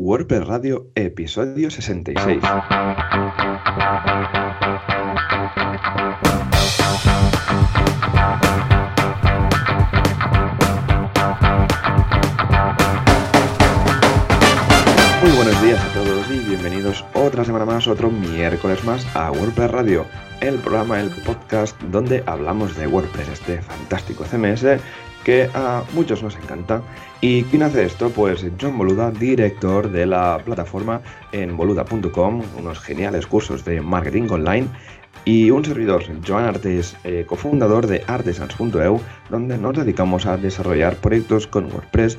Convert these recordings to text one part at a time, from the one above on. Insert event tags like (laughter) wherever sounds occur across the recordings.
WordPress Radio, episodio 66. Muy buenos días a todos y bienvenidos otra semana más, otro miércoles más a WordPress Radio, el programa, el podcast donde hablamos de WordPress, este fantástico CMS que a muchos nos encanta. ¿Y quién hace esto? Pues John Boluda, director de la plataforma en boluda.com, unos geniales cursos de marketing online. Y un servidor, Joan Artes, eh, cofundador de artesans.eu, donde nos dedicamos a desarrollar proyectos con WordPress.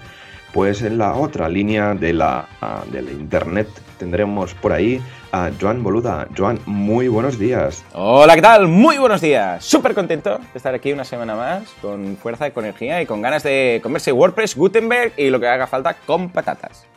Pues en la otra línea de la, de la internet tendremos por ahí a Joan Boluda. Joan, muy buenos días. Hola, ¿qué tal? Muy buenos días. Súper contento de estar aquí una semana más, con fuerza, con energía y con ganas de comerse WordPress, Gutenberg y lo que haga falta con patatas.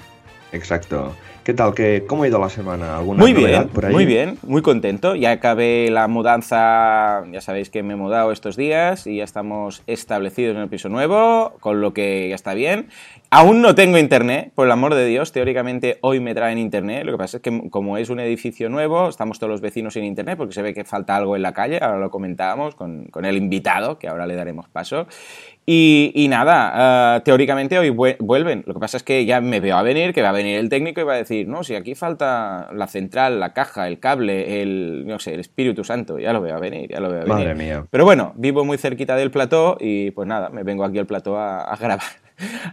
Exacto. ¿Qué tal? ¿Qué, ¿Cómo ha ido la semana? ¿Alguna muy bien, por ahí? muy bien, muy contento. Ya acabé la mudanza, ya sabéis que me he mudado estos días y ya estamos establecidos en el piso nuevo, con lo que ya está bien. Aún no tengo internet, por el amor de Dios, teóricamente hoy me traen internet. Lo que pasa es que como es un edificio nuevo, estamos todos los vecinos sin internet porque se ve que falta algo en la calle, ahora lo comentábamos con, con el invitado, que ahora le daremos paso. Y, nada, eh, teóricamente hoy vuelven. Lo que pasa es que ya me veo a venir, que va a venir el técnico y va a decir, no, si aquí falta la central, la caja, el cable, el, no sé, el Espíritu Santo, ya lo veo a venir, ya lo veo a venir. Madre mía. Pero bueno, vivo muy cerquita del plató y pues nada, me vengo aquí al plató a grabar.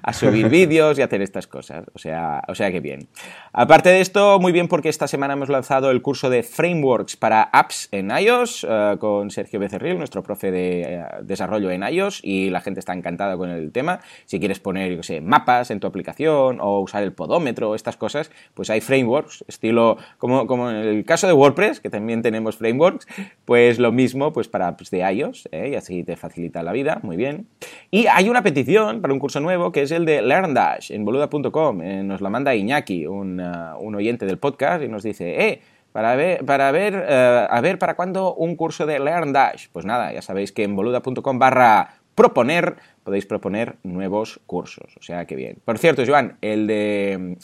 A subir vídeos y hacer estas cosas. O sea, o sea que bien. Aparte de esto, muy bien porque esta semana hemos lanzado el curso de Frameworks para apps en iOS eh, con Sergio Becerril, nuestro profe de eh, desarrollo en iOS, y la gente está encantada con el tema. Si quieres poner, yo sé, mapas en tu aplicación o usar el podómetro, estas cosas, pues hay frameworks, estilo, como, como en el caso de WordPress, que también tenemos frameworks, pues lo mismo pues para apps de iOS, ¿eh? y así te facilita la vida, muy bien. Y hay una petición para un curso nuevo que es el de LearnDash en boluda.com. Eh, nos la manda Iñaki, un, uh, un, oyente del podcast, y nos dice, eh, para ver, para ver, uh, a ver para cuándo un curso de LearnDash. Pues nada, ya sabéis que en boluda.com barra proponer podéis proponer nuevos cursos. O sea que bien. Por cierto, Joan, el de.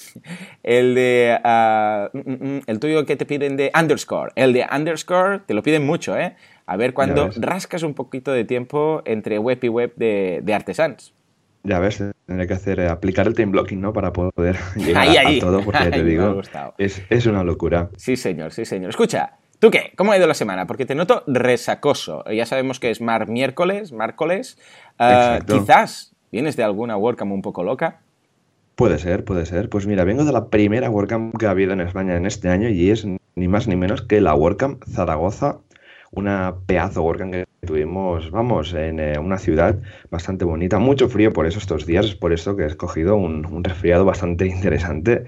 El de. Uh, el tuyo que te piden de underscore. El de underscore te lo piden mucho, ¿eh? A ver cuando rascas un poquito de tiempo entre web y web de, de Artesans. Ya ves, tendré que hacer, eh, aplicar el time blocking, ¿no? Para poder (laughs) llegar a, todo, porque te (laughs) digo, es, es, una locura. Sí, señor, sí, señor. Escucha, ¿tú qué? ¿Cómo ha ido la semana? Porque te noto resacoso. Ya sabemos que es mar miércoles, miércoles. Uh, quizás vienes de alguna WordCamp un poco loca. Puede ser, puede ser. Pues mira, vengo de la primera WordCamp que ha habido en España en este año y es ni más ni menos que la WordCamp Zaragoza una pedazo WordCamp que tuvimos, vamos, en eh, una ciudad bastante bonita. Mucho frío por eso estos días, es por eso que he escogido un, resfriado bastante (laughs) interesante.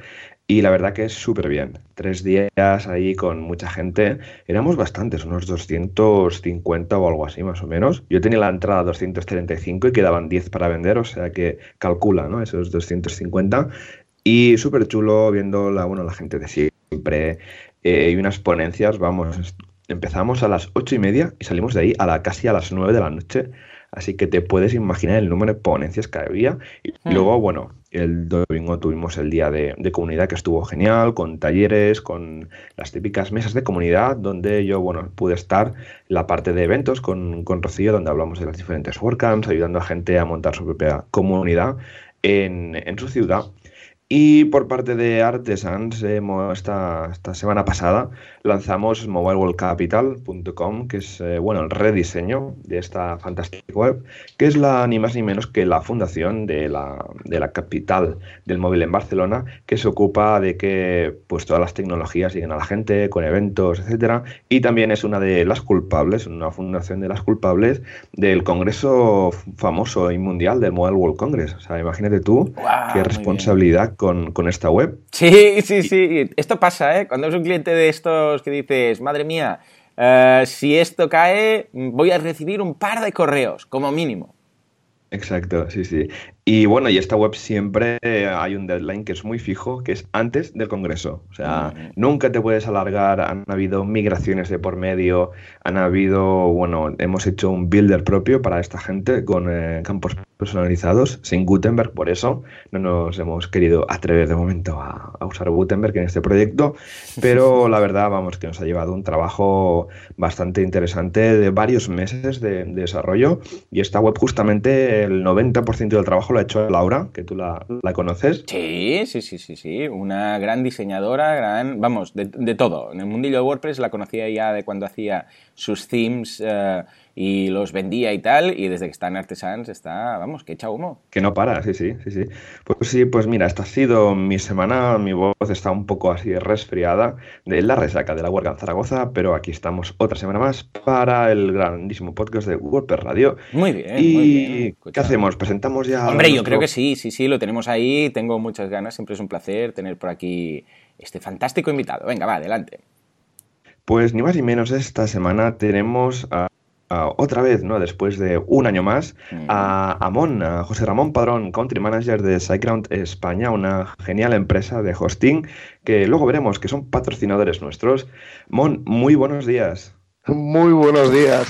Y la verdad que es súper bien. Tres días ahí con mucha gente. Éramos bastantes, unos 250 o algo así más o menos. Yo tenía la entrada a 235 y quedaban 10 para vender, o sea que calcula, ¿no? Esos 250. Y súper chulo viendo la, bueno, la gente de siempre. Eh, y unas ponencias, vamos, empezamos a las ocho y media y salimos de ahí a la, casi a las nueve de la noche. Así que te puedes imaginar el número de ponencias que había. Y hmm. luego, bueno, el domingo tuvimos el día de, comunidad que estuvo genial, con talleres, con las típicas mesas de comunidad, donde yo, bueno, pude estar en la parte de eventos con, con Rocío, donde hablamos de las diferentes WordCamps, ayudando a gente a montar su propia comunidad en, en su ciudad. Y por parte de Artesans, esta, esta, semana pasada lanzamos mobileworldcapital.com, que es eh, bueno, el rediseño de esta fantástica web, que es la ni más ni menos que la fundación de la, de la capital del móvil en Barcelona, que se ocupa de que pues, todas las tecnologías lleguen a la gente con eventos, etcétera, y también es una de las culpables, una fundación de las culpables del congreso famoso y mundial del Mobile World Congress. O sea, imagínate tú qué responsabilidad con, esta web. Sí, sí, sí. Esto pasa, ¿eh? Cuando es un cliente de estos que dices, madre mía, eh, si esto cae, voy a recibir un par de correos, como mínimo. Exacto, sí, sí. Y bueno, y esta web siempre hay un deadline que es muy fijo, que es antes del Congreso. O sea, nunca te puedes alargar. Han habido migraciones de por medio, han habido, bueno, hemos hecho un builder propio para esta gente con eh, campos personalizados, sin Gutenberg, por eso no nos hemos querido atrever de momento a, usar Gutenberg en este proyecto, pero (laughs) la verdad, vamos, que nos ha llevado un trabajo bastante interesante de varios meses de, desarrollo y esta web justamente el 90% del trabajo ha hecho Laura, que tú la, conoces. Sí, sí, sí, sí, sí, una gran diseñadora, gran, vamos, de, todo. En el mundillo de WordPress la conocía ya de cuando hacía sus themes. Eh, y los vendía y tal, y desde que está en Artesans está, vamos, que echa humo. Que no para, sí, sí, sí, sí. Pues sí, pues mira, esta ha sido mi semana, mi voz está un poco así resfriada de la resaca de la huelga en Zaragoza, pero aquí estamos otra semana más para el grandísimo podcast de WordPress Radio. Muy bien, y muy bien. ¿qué hacemos? ¿Presentamos ya? Hombre, yo creo que sí, sí, sí, lo tenemos ahí, tengo muchas ganas, siempre es un placer tener por aquí este fantástico invitado. Venga, va, adelante. Pues ni más ni menos esta semana tenemos a otra vez, ¿no? Después de un año más, a Amon, a José Ramón Padrón, Country Manager de SiteGround España, una genial empresa de hosting que luego veremos que son patrocinadores nuestros. Mon, muy buenos días. Muy buenos días.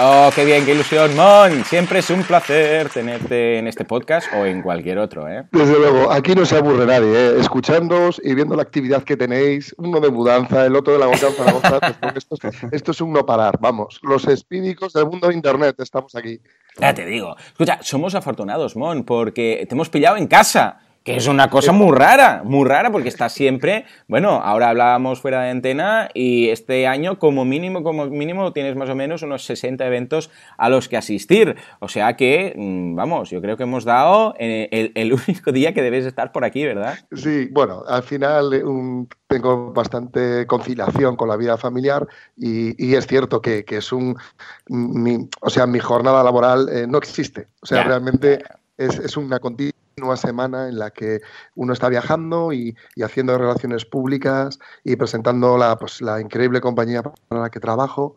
Oh, qué bien, qué ilusión, Mon. Siempre es un placer tenerte en este podcast o en cualquier otro, ¿eh? Desde luego, aquí no se aburre nadie, ¿eh? Escuchándoos y viendo la actividad que tenéis, uno de mudanza, el otro de la Zaragoza, esto, esto es un no parar, vamos. Los espídicos del mundo de Internet estamos aquí. Ya te digo. Escucha, somos afortunados, Mon, porque te hemos pillado en casa que es una cosa muy rara, muy rara, porque está siempre, bueno, ahora hablábamos fuera de antena y este año como mínimo, como mínimo tienes más o menos unos 60 eventos a los que asistir. O sea que, mm, vamos, yo creo que hemos dado eh, el, (laughs) único día que debes estar por aquí, ¿verdad? Sí, bueno, al final eh, tengo bastante conciliación con la vida familiar y, es cierto que, es un, o sea, mi jornada laboral eh, no existe. O sea, realmente es, es una continua una semana en la que uno está viajando y, haciendo relaciones públicas y presentando la, pues, la increíble compañía para la que trabajo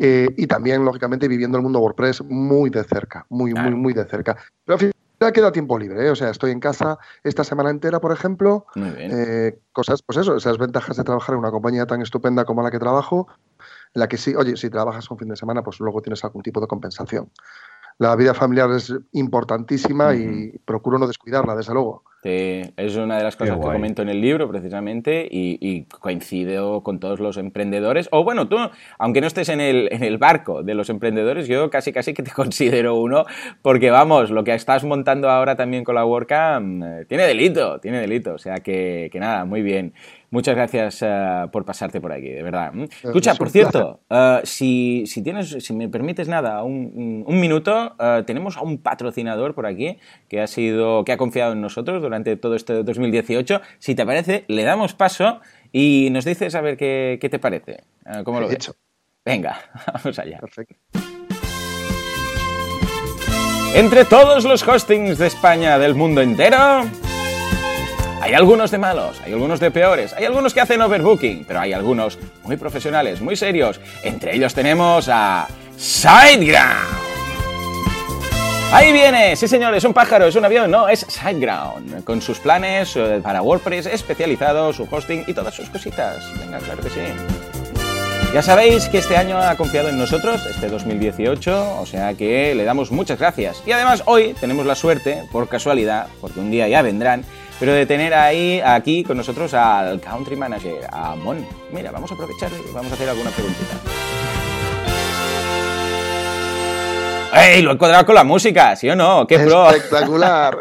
eh, y también, lógicamente, viviendo el mundo WordPress muy de cerca, muy, muy, muy de cerca. Pero al final queda tiempo libre, ¿eh? o sea, estoy en casa esta semana entera, por ejemplo, eh, cosas, pues eso, esas ventajas de trabajar en una compañía tan estupenda como la que trabajo, en la que sí, oye, si trabajas un fin de semana, pues luego tienes algún tipo de compensación la vida familiar es importantísima y procuro no descuidarla, desde luego. Sí, es una de las cosas que comento en el libro precisamente y, y, coincido con todos los emprendedores. O bueno, tú, aunque no estés en el, en el barco de los emprendedores, yo casi casi que te (laughs) considero uno, porque vamos, lo que estás montando ahora también con la WordCamp eh, tiene delito, tiene delito. O sea que, que nada, muy bien. Muchas gracias eh, por pasarte por aquí, de verdad. ¿Mm? Escucha, por cierto, eh, si, tienes, si me permites nada, un, minuto, eh, tenemos a un patrocinador por aquí que ha sido, que ha confiado en nosotros durante todo este 2018. Si te parece, le damos paso y nos dices a ver qué, te parece. ¿Cómo lo ves? Venga, (laughs) vamos allá. Perfecto. Entre todos los hostings de España del mundo entero, hay algunos de malos, hay algunos de peores, hay algunos que hacen overbooking, pero hay algunos muy profesionales, muy serios. Entre ellos tenemos a SiteGround. Ahí viene, sí señor, es un pájaro, es un avión, no, es SiteGround, con sus planes eh, para WordPress especializados, su hosting y todas sus cositas. Venga, claro que sí. Ya sabéis que este año ha confiado en nosotros, este 2018, o sea que le damos muchas gracias. Y además hoy tenemos la suerte, por casualidad, porque un día ya vendrán, pero de tener ahí, aquí con nosotros al Country Manager, a Mon. Mira, vamos a aprovechar y vamos a hacer alguna preguntita. ¡Ey! Lo he cuadrado con la música, ¿sí o no? ¡Qué pro! ¡Espectacular!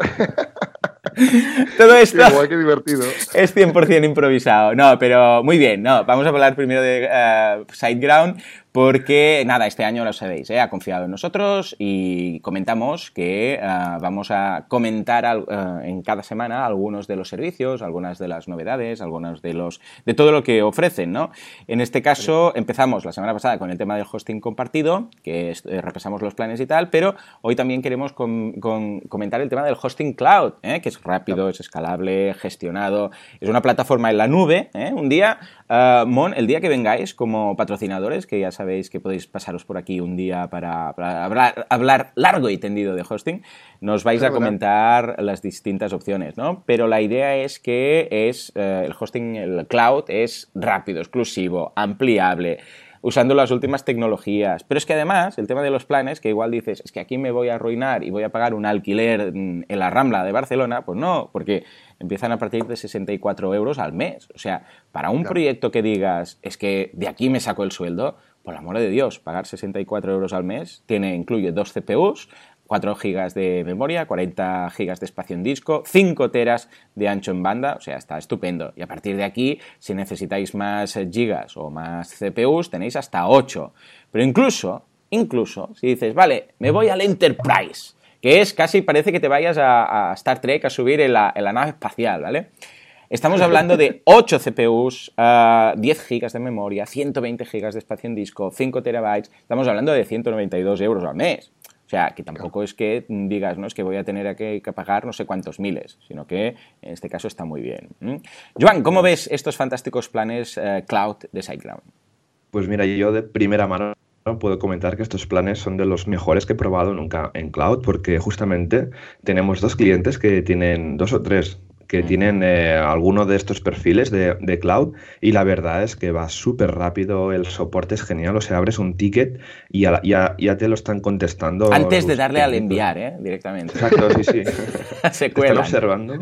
(laughs) Todo esto qué divertido. es 100% improvisado. No, pero muy bien. No, vamos a hablar primero de uh, SiteGround porque nada, este año lo sabéis, ¿eh? ha confiado en nosotros y comentamos que eh, vamos a comentar eh, en cada semana algunos de los servicios, algunas de las novedades, algunos de los de todo lo que ofrecen, ¿no? En este caso empezamos la semana pasada con el tema del hosting compartido, que repasamos los planes y tal, pero hoy también queremos comentar el tema del hosting cloud, que es rápido, es escalable, gestionado, es una plataforma en la nube. Un día Uh, Mon, el día que vengáis como patrocinadores, que ya sabéis que podéis pasaros por aquí un día para, hablar, hablar, largo y tendido de hosting, nos vais a comentar las distintas opciones, ¿no? Pero la idea es que es uh, el hosting, el cloud es rápido, exclusivo, ampliable usando las últimas tecnologías. Pero es que además, el tema de los planes, que igual dices, es que aquí me voy a arruinar y voy a pagar un alquiler en la Rambla de Barcelona, pues no, porque empiezan a partir de 64 euros al mes. O sea, para un proyecto que digas, es que de aquí me saco el sueldo, por el amor de Dios, pagar 64 euros al mes tiene, incluye dos CPUs, 4 GB de memoria, 40 GB de espacio en disco, 5 teras de ancho en banda, o sea, está estupendo. Y a partir de aquí, si necesitáis más gigas o más CPUs, tenéis hasta 8. Pero incluso, incluso, si dices, vale, me voy al Enterprise, que es casi parece que te vayas a, Star Trek a subir en la, nave espacial, ¿vale? Estamos hablando de 8 CPUs, 10 GB de memoria, 120 GB de espacio en disco, 5 terabytes. Estamos hablando de 192 euros al mes. O sea, que tampoco es que digas, no es que voy a tener que, pagar no sé cuántos miles, sino que en este caso está muy bien. Joan, ¿cómo ves estos fantásticos planes eh, cloud de SiteGround? Pues mira, yo de primera mano puedo comentar que estos planes son de los mejores que he probado nunca en cloud, porque justamente tenemos dos clientes que tienen dos o tres que tienen eh, alguno de estos perfiles de, cloud y la verdad es que va súper rápido, el soporte es genial, o sea, abres un ticket y ya, ya, te lo están contestando. Antes de darle al enviar, ¿eh? Directamente. Exacto, sí, sí. (laughs) Se cuelan. Están observando.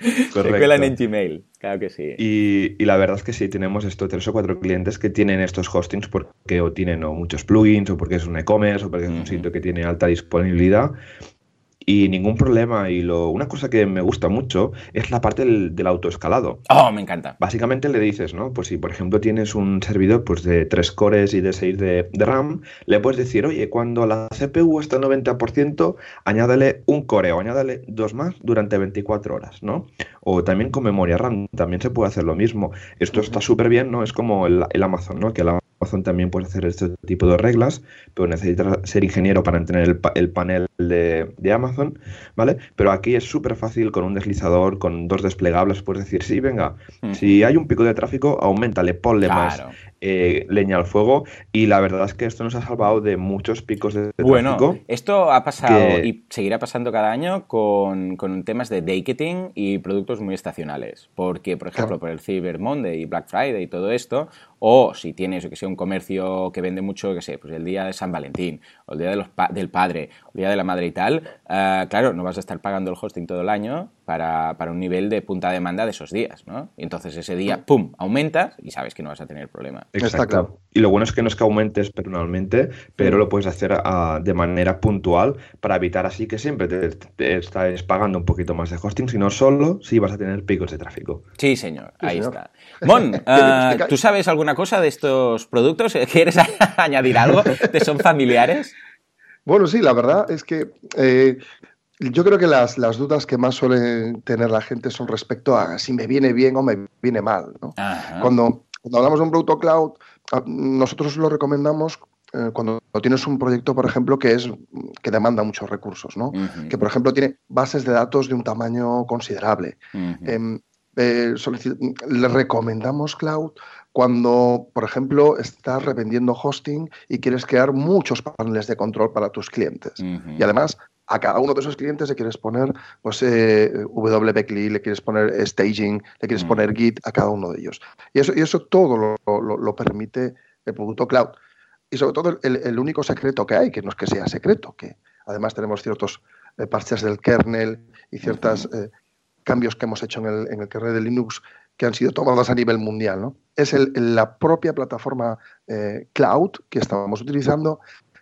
Se cuelan en Gmail, claro que sí. Y, la verdad es que sí, tenemos estos tres o cuatro clientes que tienen estos hostings porque o tienen muchos plugins o porque es un e-commerce o porque es un sitio que tiene alta disponibilidad y ningún problema. Y lo, una cosa que me gusta mucho es la parte del, autoescalado. Oh, me encanta. Básicamente le dices, ¿no? Pues si por ejemplo tienes un servidor pues, de 3 cores y de 6 de, RAM, le puedes decir, oye, cuando la CPU está al 90%, añádale un core o añádale dos más durante 24 horas, ¿no? O también con memoria RAM, también se puede hacer lo mismo. Esto está súper bien, ¿no? Es como el, el Amazon, ¿no? Que la Amazon también puede hacer este tipo de reglas, pero necesitas ser ingeniero para tener el, panel de, Amazon, ¿vale? Pero aquí es súper fácil con un deslizador, con dos desplegables, puedes decir, sí, venga, si hay un pico de tráfico, aumentale, ponle más eh, leña al fuego y la verdad es que esto nos ha salvado de muchos picos de, bueno, Esto ha pasado y seguirá pasando cada año con, temas de ticketing y productos muy estacionales, porque, por ejemplo, por el Cyber Monday y Black Friday y todo esto, o si tienes, que sea, un comercio que vende mucho, que sé, pues el día de San Valentín, o el día de los del padre, o el día de la madre y tal, eh, claro, no vas a estar pagando el hosting todo el año para, un nivel de punta demanda de esos días, ¿no? Y entonces ese día, ¡pum!, aumentas y sabes que no vas a tener problema. Exacto. Y lo bueno es que no es que aumentes personalmente, pero lo puedes hacer ah, de manera puntual para evitar así que siempre te, te, estés pagando un poquito más de hosting, sino solo si vas a tener picos de tráfico. Sí, señor. Ahí está. Mon, (laughs) ah, ¿tú sabes alguna cosa de estos productos? (laughs) ¿Quieres (laughs) añadir algo? ¿Te son familiares? Bueno, sí, la verdad es que eh, yo creo que las, dudas que más suele tener la gente son respecto a si me viene bien o me viene mal. Cuando, cuando hablamos de un producto cloud, ah, nosotros lo recomendamos eh, cuando tienes un proyecto, por ejemplo, que es que demanda muchos recursos, ¿no? Que, por ejemplo, tiene bases de datos de un tamaño considerable. Em, eh, le recomendamos cloud cuando, por ejemplo, estás revendiendo hosting y quieres crear muchos paneles de control para tus clientes. Y además, a cada uno de esos clientes le quieres poner pues, eh, WPCLI, le quieres poner staging, le quieres poner Git a cada uno de ellos. Y eso, y eso todo lo, permite el producto cloud. Y sobre todo el, único secreto que hay, que no es que sea secreto, que además tenemos ciertos eh, parches del kernel y ciertos eh, cambios que hemos hecho en el, en el, kernel de Linux que han sido tomados a nivel mundial. ¿no? Es la propia plataforma cloud que estábamos utilizando,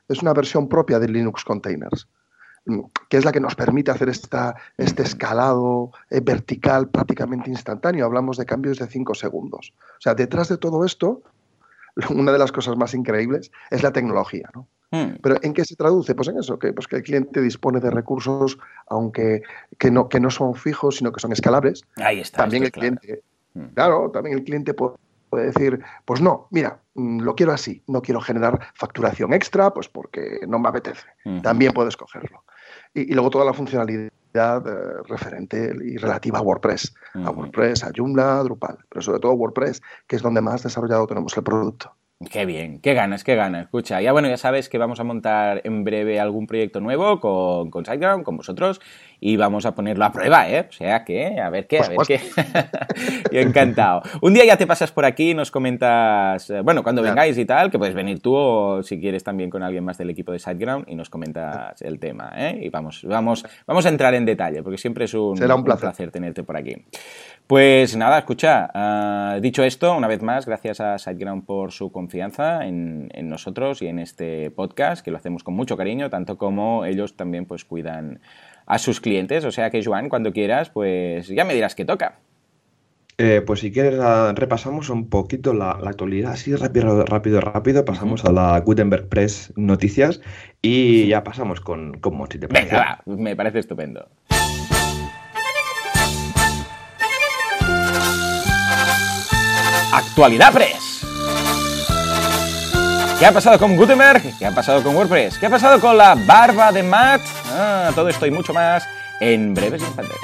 es una versión propia de Linux Containers que es la que nos permite hacer esta, este escalado eh, vertical prácticamente instantáneo. Hablamos de cambios de 5 segundos. O sea, detrás de todo esto, (laughs) una de las cosas más increíbles es la tecnología. ¿no? Hmm. Pero ¿en qué se traduce? Pues en eso, que, pues que el cliente dispone de recursos, aunque que no, que no son fijos, sino que son escalables. Ahí está. También el cliente, hmm. claro, también el cliente puede decir, pues no, mira, mm, lo quiero así, no quiero generar facturación extra, pues porque no me apetece. También puedes cogerlo y, luego toda la funcionalidad eh, referente y relativa a WordPress, a WordPress, a Joomla, a Drupal, pero sobre todo WordPress, que es donde más desarrollado tenemos el producto. Qué bien, qué ganas, qué ganas. Escucha, ya bueno, ya sabes que vamos a montar en breve algún proyecto nuevo con, con SiteGround, con vosotros, y vamos a ponerlo a prueba, ¿eh? O sea que, a ver qué, a ver qué. (laughs) Yo encantado. Un día ya te pasas por aquí, nos comentas, eh, bueno, cuando vengáis y tal, que puedes venir tú o si quieres también con alguien más del equipo de SiteGround y nos comentas el tema, ¿eh? Y vamos, vamos, vamos a entrar en detalle, porque siempre es un, Será un placer. tenerte por aquí. Pues nada, escucha, uh, dicho esto, una vez más, gracias a SiteGround por su confianza en, en, nosotros y en este podcast, que lo hacemos con mucho cariño, tanto como ellos también pues cuidan a sus clientes. O sea que, Joan, cuando quieras, pues ya me dirás qué toca. Eh, pues si quieres repasamos un poquito la, la, actualidad, así rápido, rápido, rápido, pasamos a la Gutenberg Press Noticias y ya pasamos con, con Mochi, ¿te parece? Venga, va, me parece estupendo. Actualidad Press. ¿Qué ha pasado con Gutenberg? ¿Qué ha pasado con WordPress? ¿Qué ha pasado con la barba de Matt? Ah, todo esto y mucho más en breves instantes.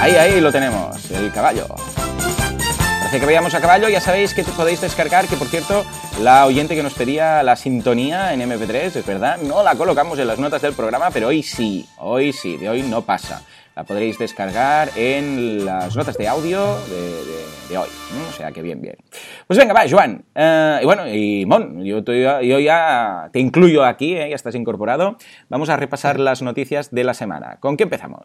Ahí, ahí lo tenemos, el caballo. Parece que veíamos a caballo, ya sabéis que podéis descargar, que por cierto, la oyente que nos pedía la sintonía en MP3, es verdad, no la colocamos en las notas del programa, pero hoy sí, hoy sí, de hoy no pasa la podréis descargar en las notas de audio de, hoy. O sea que bien, bien. Pues venga, va, Joan. Eh, y bueno, y Mon, yo, yo, ya te incluyo aquí, ¿eh? ya estás incorporado. Vamos a repasar las noticias de la semana. ¿Con qué empezamos?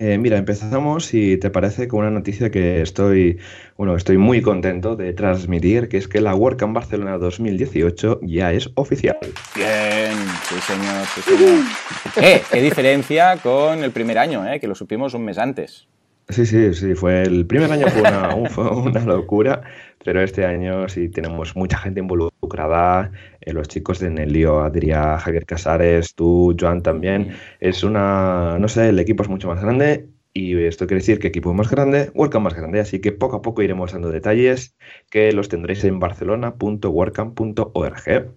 Eh, mira, empezamos, si te parece, con una noticia que estoy, bueno, estoy muy contento de transmitir, que es que la WordCamp Barcelona 2018 ya es oficial. Bien, sí señor, sí (laughs) señor. eh, qué diferencia con el primer año, eh, que lo supimos un mes antes. Sí, sí, sí, fue el primer año fue una, (laughs) fue una locura, pero este año sí tenemos mucha gente involucrada, eh, los chicos de Nelio, Adrián, Javier Casares, tú, Joan también. Es una, no sé, el equipo es mucho más grande y esto quiere decir que equipo más grande, WordCamp más grande, así que poco a poco iremos dando detalles que los tendréis en barcelona.wordcamp.org.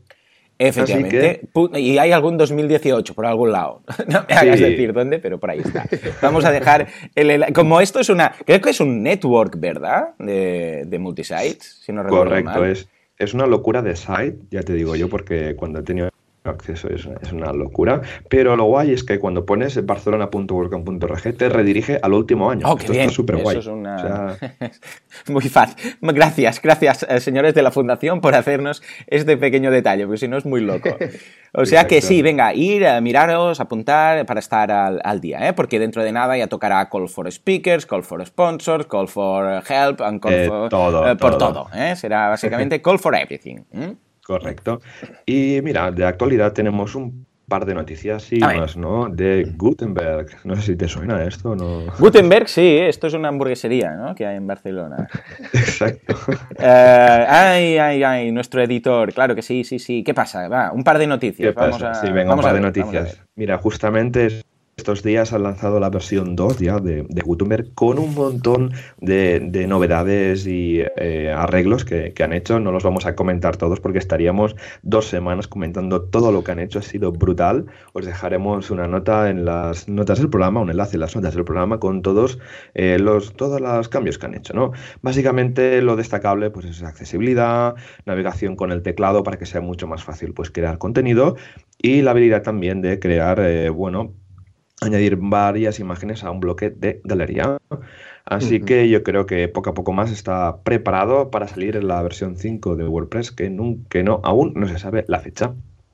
Efectivamente. Y hay algún 2018 por algún lado. (laughs) No me hagas decir dónde, pero por ahí está. Vamos a dejar. El, como esto es una. Creo que es un network, ¿verdad? De, de multisites, si no recuerdo Correcto, Es, es una locura de site, ya te digo yo, porque cuando he tenido acceso es, es, una locura. Pero lo guay es que cuando pones barcelona.workcamp.org te redirige al último año. Oh, Esto bien. está súper guay. Eso es una... (laughs) Muy fácil. Gracias, gracias, eh, señores de la Fundación, por hacernos este pequeño detalle, porque si no es muy loco. (laughs) O sea que sí, venga, ir, a miraros, apuntar para estar al, al día, ¿eh? porque dentro de nada ya tocará Call for Speakers, Call for Sponsors, Call for Help, and Call eh, for... Todo, eh, por todo. todo ¿eh? Será básicamente (laughs) Call for Everything. ¿eh? Correcto. Y mira, de actualidad tenemos un par de noticias y más, ¿no? De Gutenberg. No sé si te suena esto, ¿no? Gutenberg, sí, esto es una hamburguesería, ¿no? Que hay en Barcelona. (laughs) Exacto. Uh, ay, ay, ay, nuestro editor, claro que sí, sí, sí. ¿Qué pasa? Va, un par de noticias. ¿Qué vamos pasa? A, sí, venga, vamos un par a de noticias. Mira, justamente estos días han lanzado la versión 2 ya de, de Gutenberg con un montón de, de novedades y eh, arreglos que, que, han hecho. No los vamos a comentar todos porque estaríamos dos semanas comentando todo lo que han hecho. Ha sido brutal. Os dejaremos una nota en las notas del programa, un enlace en las notas del programa con todos eh, los todos los cambios que han hecho. ¿no? Básicamente lo destacable pues, es accesibilidad, navegación con el teclado para que sea mucho más fácil pues, crear contenido y la habilidad también de crear, eh, bueno, añadir varias imágenes a un bloque de galería. Así uh -huh. que yo creo que poco a poco más está preparado para salir en la versión 5 de WordPress, que, no, que no aún no se sabe la fecha.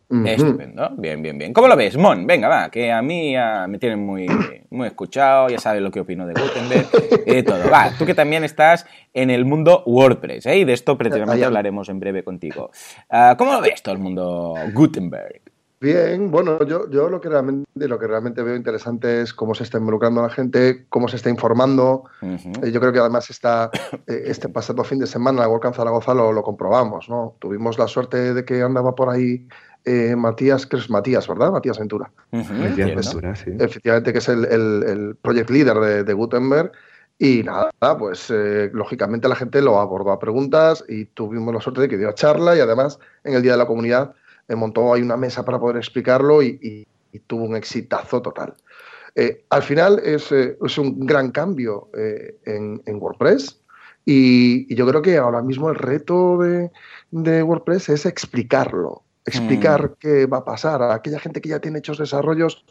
Uh -huh. Estupendo, bien, bien, bien. ¿Cómo lo ves, Mon? Venga, va, que a mí ya me tienen muy, muy escuchado, ya sabes lo que opino de Gutenberg y de todo. Va, tú que también estás en el mundo WordPress, ¿eh? y de esto precisamente hablaremos en breve contigo. Uh, ¿Cómo lo ves todo el mundo Gutenberg? Bien, bueno, yo, yo lo, que realmente, lo que realmente veo interesante es cómo se está involucrando la gente, cómo se está informando. Uh -huh. eh, yo creo que además está, eh, este pasado fin de semana la WordCamp Zaragoza lo, lo, comprobamos, ¿no? Tuvimos la suerte de que andaba por ahí eh, Matías, que es Matías, ¿verdad? Matías Ventura. Uh -huh, Matías Ventura, sí. Efectivamente, que es el, el, el project leader de, de, Gutenberg. Y nada, pues eh, lógicamente la gente lo abordó a preguntas y tuvimos la suerte de que dio charla y además en el Día de la Comunidad montó ahí una mesa para poder explicarlo y, y, tuvo un exitazo total. Eh, al final es, eh, es, un gran cambio eh, en, en, WordPress y, y, yo creo que ahora mismo el reto de, de WordPress es explicarlo, explicar mm. qué va a pasar a aquella gente que ya tiene hechos desarrollos.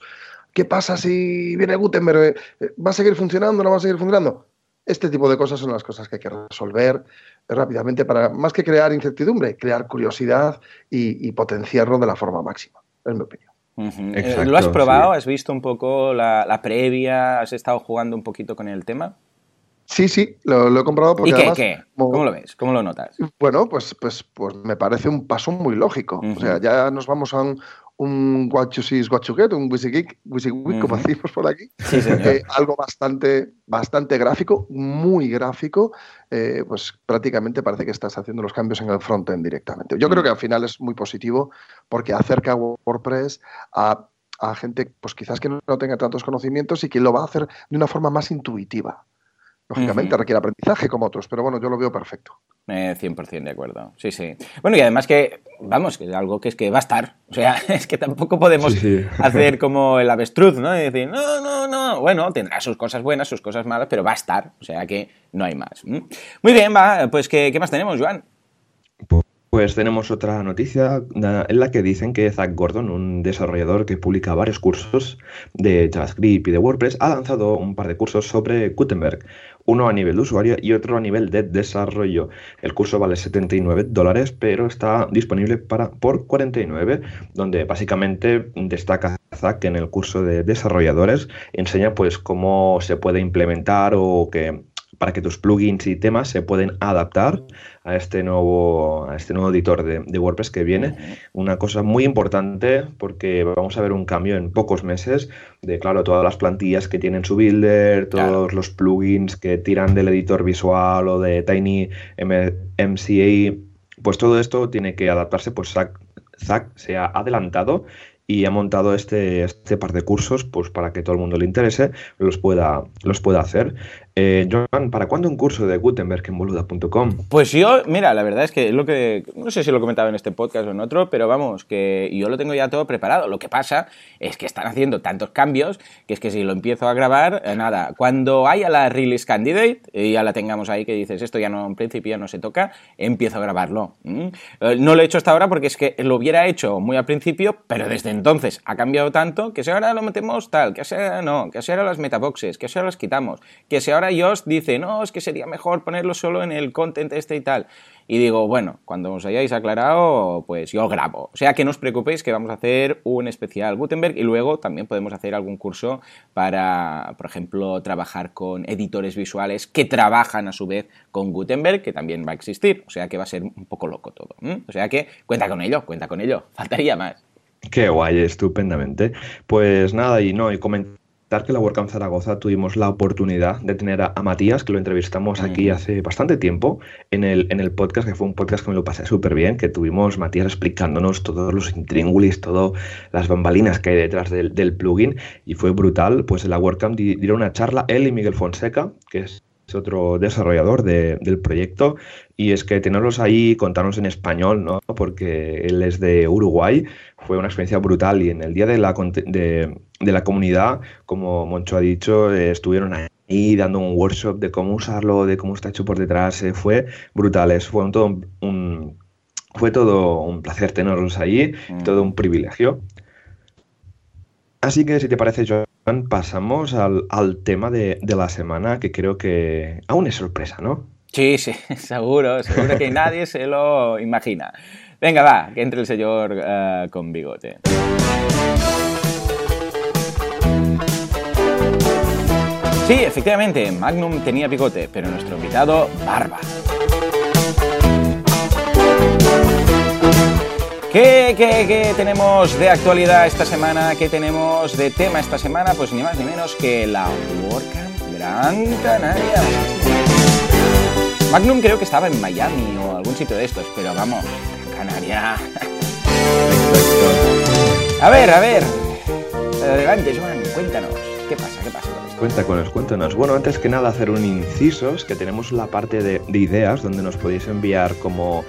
¿Qué pasa si viene Gutenberg? ¿Va a seguir funcionando? ¿No va a seguir funcionando? Este tipo de cosas son las cosas que hay que resolver rápidamente para, más que crear incertidumbre, crear curiosidad y, y potenciarlo de la forma máxima, es mi opinión. Uh -huh. Exacto, ¿Lo has probado? Sí. ¿Has visto un poco la, la, previa? ¿Has estado jugando un poquito con el tema? Sí, sí, lo, lo he comprado porque ¿Y qué, además, qué? Como, ¿Cómo lo ves? ¿Cómo lo notas? Bueno, pues, pues, pues me parece un paso muy lógico. Uh -huh. O sea, ya nos vamos a un, un what you see is what you get, un WYSIWYG uh -huh. como decimos por aquí. Sí, eh, algo bastante, bastante gráfico, muy gráfico. Eh, pues prácticamente parece que estás haciendo los cambios en el frontend directamente. Yo creo que al final es muy positivo porque acerca a WordPress a, a gente, pues quizás que no tenga tantos conocimientos y que lo va a hacer de una forma más intuitiva. Lógicamente uh -huh. requiere aprendizaje como otros, pero bueno, yo lo veo perfecto. Eh, 100% de acuerdo, sí, sí. Bueno, y además que, vamos, que es algo que es que va a estar. O sea, (laughs) es que tampoco podemos sí, sí. hacer (laughs) como el avestruz, ¿no? Y decir, no, no, no. Bueno, tendrá sus cosas buenas, sus cosas malas, pero va a estar. O sea que no hay más. Muy bien, va, pues ¿qué, qué más tenemos, Joan? Pues tenemos otra noticia en la que dicen que Zach Gordon, un desarrollador que publica varios cursos de JavaScript y de WordPress, ha lanzado un par de cursos sobre Gutenberg, uno a nivel de usuario y otro a nivel de desarrollo. El curso vale 79 dólares, pero está disponible para, por 49, donde básicamente destaca Zach en el curso de desarrolladores, enseña pues cómo se puede implementar o que para que tus plugins y temas se pueden adaptar a este nuevo, a este nuevo editor de, de, WordPress que viene. Una cosa muy importante porque vamos a ver un cambio en pocos meses de, claro, todas las plantillas que tienen su builder, todos claro. los plugins que tiran del editor visual o de Tiny MCA, pues todo esto tiene que adaptarse, pues Zach, Zach se ha adelantado y ha montado este, este par de cursos pues para que todo el mundo le interese los pueda, los pueda hacer. Eh, Joan, ¿para cuándo un curso de Gutenberg en boluda.com? Pues yo, mira, la verdad es que lo que, no sé si lo comentaba en este podcast o en otro, pero vamos, que yo lo tengo ya todo preparado. Lo que pasa es que están haciendo tantos cambios que es que si lo empiezo a grabar, eh, nada, cuando haya la release candidate y ya la tengamos ahí que dices esto ya no, en principio ya no se toca, empiezo a grabarlo. Eh, no lo he hecho hasta ahora porque es que lo hubiera hecho muy al principio, pero desde entonces ha cambiado tanto que si ahora lo metemos tal, que si ahora no, que si ahora las metaboxes, que si ahora las quitamos, que si ahora Yoast dice, no, es que sería mejor ponerlo solo en el content este y tal. Y digo, bueno, cuando os hayáis aclarado, pues yo grabo. O sea que no os preocupéis que vamos a hacer un especial Gutenberg y luego también podemos hacer algún curso para, por ejemplo, trabajar con editores visuales que trabajan a su vez con Gutenberg, que también va a existir. O sea que va a ser un poco loco todo. O sea que cuenta con ello, cuenta con ello. (laughs) Faltaría más. Qué guay, estupendamente. Pues nada, y no, y comentar que la WordCamp Zaragoza tuvimos la oportunidad de tener a, a Matías, que lo entrevistamos aquí hace bastante tiempo en el, en el podcast, que fue un podcast que me lo pasé súper bien, que tuvimos Matías explicándonos todos los intríngulis, todas las bambalinas que hay detrás del, del, plugin, y fue brutal. Pues en la WordCamp dieron una charla él y Miguel Fonseca, que es otro desarrollador de, del proyecto y es que tenerlos ahí, contarnos en español, ¿no? porque él es de Uruguay, fue una experiencia brutal y en el día de la, de, de la comunidad, como Moncho ha dicho, eh, estuvieron ahí dando un workshop de cómo usarlo, de cómo está hecho por detrás, eh, fue brutal, fue un, todo un, un, fue todo un placer tenerlos ahí, mm. todo un privilegio. Así que si te parece, Joan, pasamos al, al tema de, de, la semana, que creo que aún es sorpresa, ¿no? Sí, sí, (laughs) seguro, seguro que nadie se lo imagina. Venga, va, que entre el señor uh, con bigote. Sí, efectivamente, Magnum tenía bigote, pero nuestro invitado, barba. ¿Qué, qué, ¿Qué, tenemos de actualidad esta semana? ¿Qué tenemos de tema esta semana? Pues ni más ni menos que la WordCamp Gran Canaria. Magnum creo que estaba en Miami o algún sitio de estos, pero vamos, Gran Canaria. a ver, a ver. Adelante, Joan, cuéntanos. ¿Qué pasa? ¿Qué pasa con esto? Cuéntanos, cuéntanos. Bueno, antes que nada hacer un inciso, es que tenemos la parte de, de ideas donde nos podéis enviar como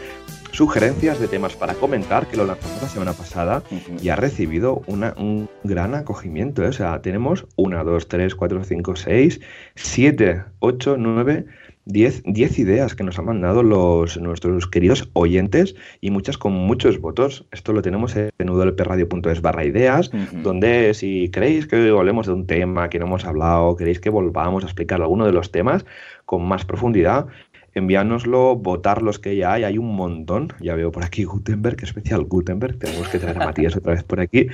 sugerencias de temas para comentar, que lo lanzamos la semana pasada y ha recibido un gran acogimiento. ¿eh? O sea, tenemos 1, 2, 3, 4, 5, 6, 7, 8, 9, 10, ideas que nos han mandado los, nuestros queridos oyentes y muchas con muchos votos. Esto lo tenemos en www.radio.es barra ideas, donde si queréis que hablemos de un tema que no hemos hablado, queréis que volvamos a explicar alguno de los temas con más profundidad, enviárnoslo, votar los que ya hay, hay un montón. Ya veo por aquí Gutenberg, especial Gutenberg, tenemos que traer a Matías otra vez por aquí.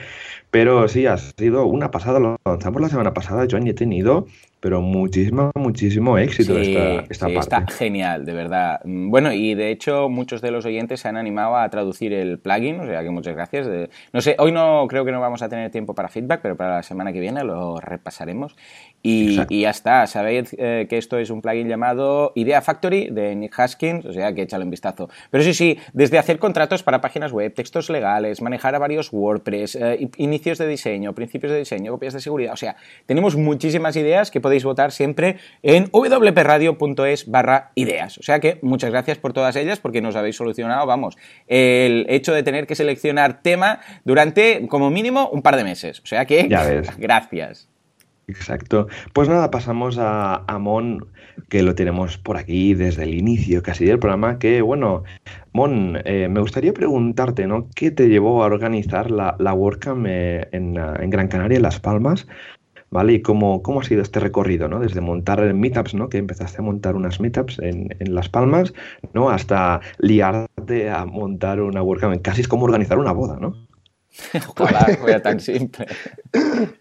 Pero sí, ha sido una pasada, lo lanzamos la semana pasada, yo he tenido pero muchísimo, muchísimo éxito esta, esta parte. Está genial, de verdad. Mm, bueno, y de hecho muchos de los oyentes se han animado a traducir el plugin, o sea que muchas gracias. No sé, hoy no creo que no vamos a tener tiempo para feedback, pero para la semana que viene lo repasaremos. Y, ya está, sabéis eh, que esto es un plugin llamado Idea Factory de Nick Haskins, o sea que échale un vistazo. Pero sí, sí, desde hacer contratos para páginas web, textos legales, manejar a varios WordPress, eh, inicios de diseño, principios de diseño, copias de seguridad, o sea, tenemos muchísimas ideas que podéis votar siempre en wpradio.es barra ideas. O sea que muchas gracias por todas ellas porque nos habéis solucionado, vamos, el hecho de tener que seleccionar tema durante como mínimo un par de meses. O sea que (laughs) gracias. Exacto. Pues nada, pasamos a, Mon, que lo tenemos por aquí desde el inicio casi del programa, que bueno, Mon, eh, me gustaría preguntarte, ¿no? ¿Qué te llevó a organizar la, la WordCamp eh, en, en, Gran Canaria, en Las Palmas? ¿vale? Y cómo, cómo ha sido este recorrido, ¿no? Desde montar meetups, ¿no? Que empezaste a montar unas meetups en, en Las Palmas, ¿no? Hasta liarte a montar una WordCamp. Casi es como organizar una boda, ¿no? (laughs) Ojalá fuera tan simple. (laughs)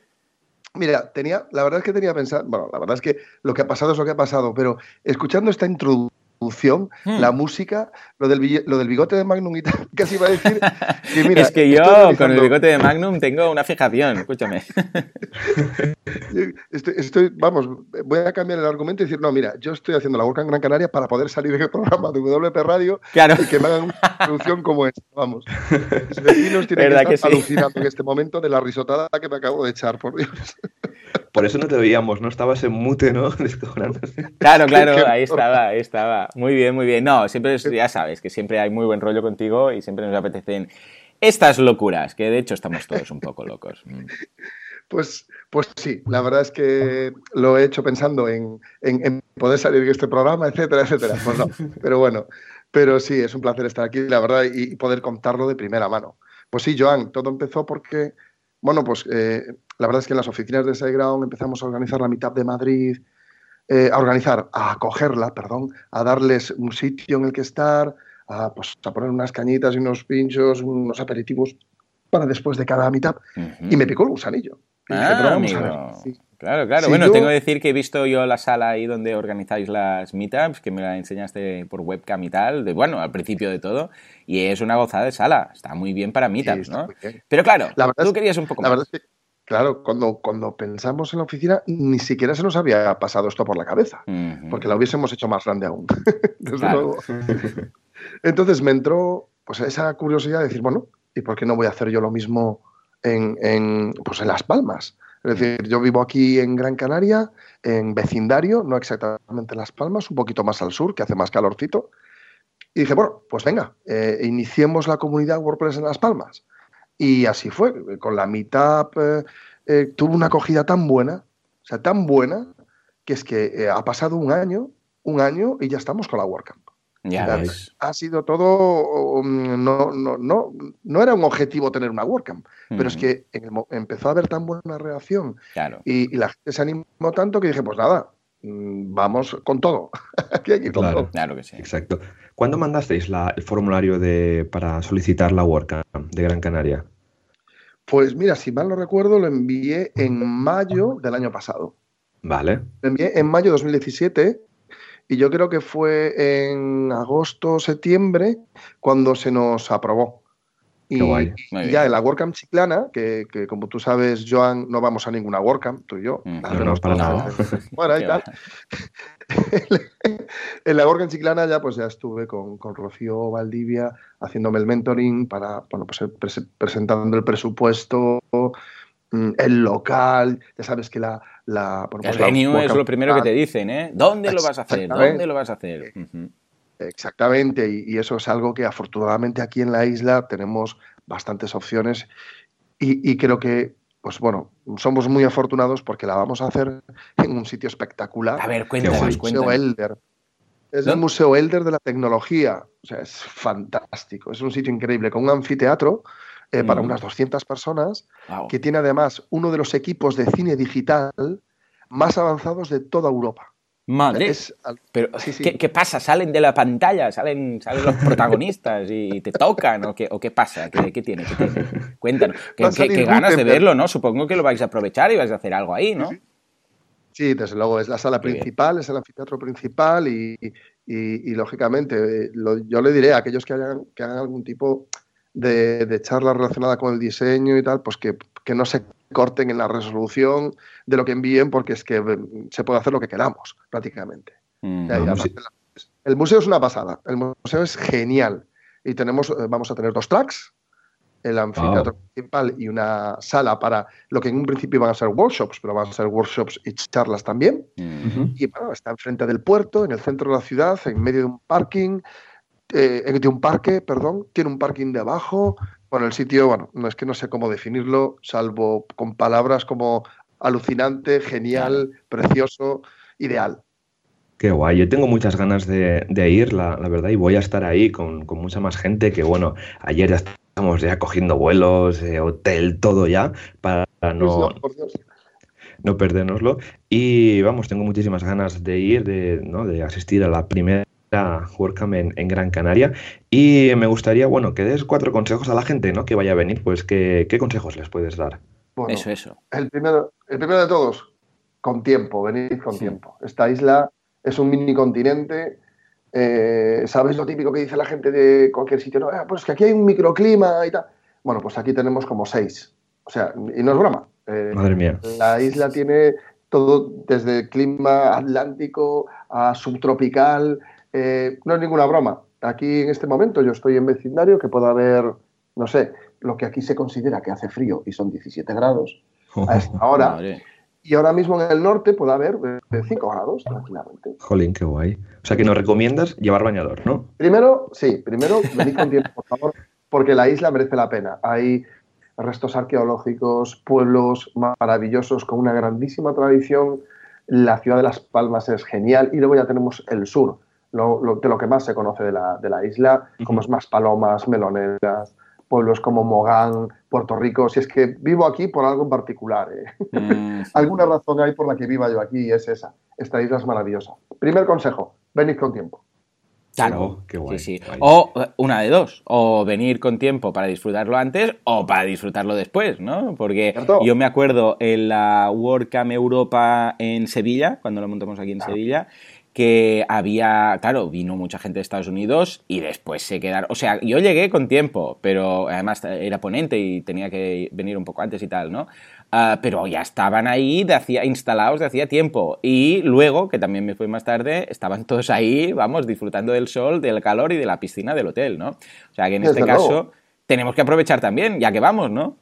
Mira, tenía, la verdad es que tenía pensado, bueno, la verdad es que lo que ha pasado es lo que ha pasado, pero escuchando esta introducción, Hmm. la música, lo del, lo del bigote de Magnum y tal, (laughs) casi iba a decir que mira, Es que yo con el bigote de Magnum tengo una fijación, escúchame. (laughs) estoy, vamos, voy a cambiar el argumento y decir, no, mira, yo estoy haciendo la boca en Gran Canaria para poder salir en el programa de WP Radio y que me hagan una producción como esta, vamos. Mis vecinos tienen (laughs) que estar alucinando en este momento de la risotada que me acabo de echar, por Dios. Por eso no te veíamos, ¿no? Estabas en mute, ¿no? (laughs) Claro, claro, (laughs) ahí estaba, ahí estaba. Muy bien, muy bien. No, siempre, ya sabes, que siempre hay muy buen rollo contigo y siempre nos apetecen estas locuras, que de hecho estamos todos un poco locos. Mm. Pues, pues sí, la verdad es que lo he hecho pensando en, poder salir de este programa, etcétera, etcétera. Pues no, pero bueno, pero sí, es un placer estar aquí, la verdad, y, poder contarlo de primera mano. Pues sí, Joan, todo empezó porque, bueno, pues eh, la verdad es que en las oficinas de SiteGround empezamos a organizar la mitad de Madrid, eh, a organizar, a acogerla, perdón, a darles un sitio en el que estar, a, pues, a poner unas cañitas y unos pinchos, unos aperitivos para después de cada mitad. Y me picó el gusanillo. Ah, Claro, claro. bueno, tengo que decir que he visto yo la sala ahí donde organizáis las meetups, que me la enseñaste por webcam y tal, de, bueno, al principio de todo, y es una gozada de sala. Está muy bien para meetups, ¿no? Pero claro, la tú querías un poco la más. Verdad Claro, cuando, cuando pensamos en la oficina, ni siquiera se nos había pasado esto por la cabeza, porque la hubiésemos hecho más grande aún. (laughs) Desde luego. Entonces me entró pues, esa curiosidad de decir, bueno, ¿y por qué no voy a hacer yo lo mismo en, en, pues, en Las Palmas? Es decir, yo vivo aquí en Gran Canaria, en vecindario, no exactamente en Las Palmas, un poquito más al sur, que hace más calorcito. Y dije, bueno, pues venga, eh, iniciemos la comunidad WordPress en Las Palmas. Y así fue, con la Meetup eh, eh, tuvo una acogida tan buena, o sea, tan buena, que es que eh, ha pasado un año, un año y ya estamos con la WordCamp. Ya Ha sido todo, um, no, no, no, no era un objetivo tener una WordCamp, pero es que empezó a haber tan buena reacción y, la gente se animó tanto que dije, pues nada, mm, vamos con todo. (laughs) Aquí hay que con todo. Claro que sí. Exacto. ¿Cuándo mandasteis el formulario de, para solicitar la WordCamp de Gran Canaria? Pues mira, si mal no recuerdo, lo envié en mayo del año pasado. Vale. Lo envié en mayo de 2017 y yo creo que fue en agosto, septiembre, cuando se nos aprobó. Y, ya en la WordCamp Chiclana, que, como tú sabes, Joan, no vamos a ninguna WordCamp, tú y yo. Mm, no, para nada. (laughs) Bueno, y tal. (laughs) en la WordCamp Chiclana ya pues ya estuve con, con Rocío Valdivia haciéndome el mentoring para, bueno, pues presentando el presupuesto, mm, el local, ya sabes que la... la pues, el venue es lo primero que te dicen, ¿eh? ¿Dónde lo vas a hacer? ¿Dónde lo vas a hacer? Exactamente, y, eso es algo que afortunadamente aquí en la isla tenemos bastantes opciones y, creo que, pues bueno, somos muy afortunados porque la vamos a hacer en un sitio espectacular. A ver, cuéntanos, es el Museo Elder. Es el Museo Elder de la Tecnología. O sea, es fantástico. Es un sitio increíble, con un anfiteatro eh, para mm. unas 200 personas, que tiene además uno de los equipos de cine digital más avanzados de toda Europa. Madre. Pero, ¿qué, pasa? ¿Salen de la pantalla? ¿Salen, salen los protagonistas y te tocan? ¿O qué, o qué pasa? ¿Qué, tiene? Cuéntanos. (laughs) ¿Qué, ganas de verlo, no? Supongo que lo vais a aprovechar y vais a hacer algo ahí, ¿no? Sí, desde luego. Es la sala principal, es el anfiteatro principal y, lógicamente, yo le diré a aquellos que, hagan, que hagan algún tipo de, de charla relacionada con el diseño y tal, pues que, que no se corten en la resolución de lo que envíen porque es que mm, se puede hacer lo que queramos prácticamente. Mm. el museo es una pasada, el museo es genial y tenemos, eh, vamos a tener dos tracks, el anfiteatro principal y una sala para lo que en un principio van a ser workshops, pero van a ser workshops y charlas también. Mm. Y bueno, está enfrente del puerto, en el centro de la ciudad, en medio de un parking, eh, de un parque, perdón, tiene un parking de abajo, bueno, el sitio, bueno, no es que no sé cómo definirlo, salvo con palabras como alucinante, genial, precioso, ideal. Qué guay, yo tengo muchas ganas de, ir, la, verdad, y voy a estar ahí con, mucha más gente que, bueno, ayer ya estamos ya cogiendo vuelos, hotel, todo ya, para no, no perdérnoslo. Y vamos, tengo muchísimas ganas de ir, de, ¿no? de asistir a la primera WordCamp en, Gran Canaria. Y me gustaría, bueno, que des cuatro consejos a la gente, ¿no? Que vaya a venir, pues, ¿qué, consejos les puedes dar? eso, eso. El primero, el primero de todos, con tiempo, venid con tiempo. Esta isla es un mini continente. Eh, ¿Sabes lo típico que dice la gente de cualquier sitio? No, ah, pues que aquí hay un microclima y tal. Bueno, pues aquí tenemos como seis. O sea, y no es broma. Eh, Madre mía. La isla tiene todo desde clima atlántico a subtropical, eh, no es ninguna broma. Aquí en este momento yo estoy en vecindario que puede haber, no sé, lo que aquí se considera que hace frío y son 17 grados a esta hora. Y ahora mismo en el norte puede haber 5 eh, grados tranquilamente. Jolín, qué guay. O sea que nos recomiendas llevar bañador, ¿no? Primero, sí, primero venid con tiempo, por favor, porque la isla merece la pena. Hay restos arqueológicos, pueblos maravillosos con una grandísima tradición. La ciudad de Las Palmas es genial y luego ya tenemos el sur de lo que más se conoce de la, de la isla, como es más palomas, meloneras, pueblos como Mogán, Puerto Rico. Si es que vivo aquí por algo en particular. ¿eh? Mm, (laughs) Alguna razón hay por la que viva yo aquí y es esa. Esta isla es maravillosa. Primer consejo, venid con tiempo. Claro, qué guay, sí, sí. O eh, una de dos, o venir con tiempo para disfrutarlo antes o para disfrutarlo después, ¿no? Porque yo me acuerdo en la WordCamp Europa en Sevilla, cuando lo montamos aquí en Sevilla, que había, claro, vino mucha gente de Estados Unidos y después se quedaron, o sea, yo llegué con tiempo, pero además era ponente y tenía que venir un poco antes y tal, ¿no? Ah, pero ya estaban ahí de hacía, instalados de hacía tiempo y luego, que también me fui más tarde, estaban todos ahí, vamos, disfrutando del sol, del calor y de la piscina del hotel, ¿no? O sea que en este caso tenemos que aprovechar también, ya que vamos, ¿no?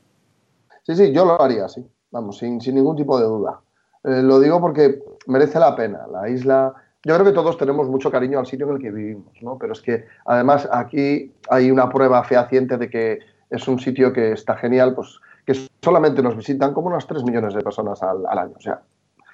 Sí, sí, yo lo haría, sí, vamos, sin, ningún tipo de duda. Eh, lo digo porque merece la pena. La isla yo creo que todos tenemos mucho cariño al sitio en el que vivimos, ¿no? Pero es que además aquí hay una prueba fehaciente de que es un sitio que está genial, pues que solamente nos visitan como unas 3 millones de personas al, año. O sea,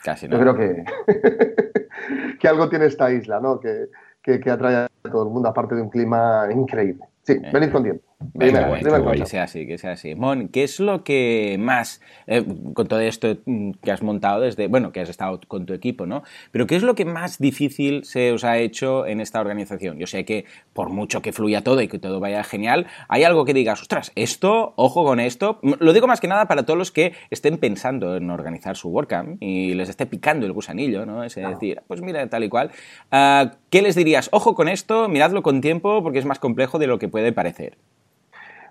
Casi yo creo que, (laughs) que algo tiene esta isla, ¿no? Que, que atrae a todo el mundo, aparte de un clima increíble. Sí, venid con tiempo. Que sea así, que sea así. Mon, ¿qué es lo que más, eh, con todo esto que has montado desde, bueno, que has estado con tu equipo, ¿no? Pero ¿qué es lo que más difícil se os ha hecho en esta organización? Yo sé que por mucho que fluya todo y que todo vaya genial, hay algo que digas, ostras, esto, ojo con esto. Lo digo más que nada para todos los que estén pensando en organizar su WordCamp y les esté picando el gusanillo, ¿no? Es decir, pues mira, tal y cual. Ah, ¿Qué les dirías? Ojo con esto, miradlo con tiempo porque es más complejo de lo que puede parecer?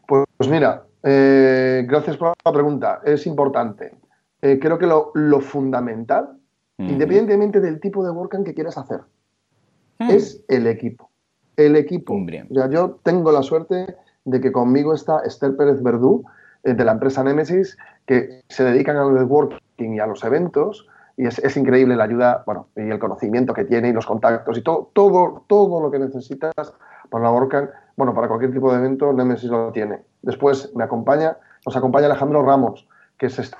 Pues mira, eh, gracias por la pregunta. Es importante. Eh, creo que lo, fundamental, independientemente del tipo de WordCamp que quieras hacer, hmm. es el equipo. El equipo. yo tengo la suerte de que conmigo está Esther Pérez Verdú, eh, de la empresa Nemesis, que se dedican al networking y a los eventos y es, increíble la ayuda, bueno, y el conocimiento que tiene y los contactos y todo, todo, todo lo que necesitas para la WordCamp, bueno, para cualquier tipo de evento, Nemesis lo tiene. Después me acompaña, nos acompaña Alejandro Ramos, que se está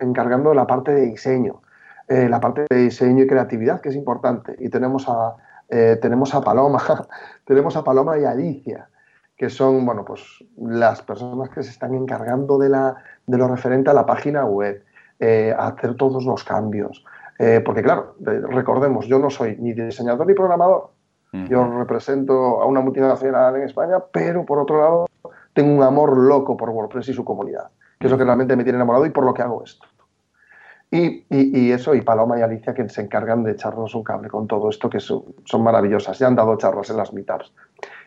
encargando de la parte de diseño, eh, la parte de diseño y creatividad, que es importante. Y tenemos a, eh, tenemos a Paloma, (laughs) tenemos a Paloma y Alicia, que son, bueno, pues las personas que se están encargando de, la, de lo referente a la página web, eh, hacer todos los cambios. porque claro, recordemos, yo no soy ni diseñador ni programador, yo represento a una multinacional en España, pero por otro lado tengo un amor loco por WordPress y su comunidad, que es lo que realmente me tiene enamorado y por lo que hago esto. Y, eso, y Paloma y Alicia que se encargan de echarnos un cable con todo esto, que son, maravillosas. Ya han dado charlas en las meetups.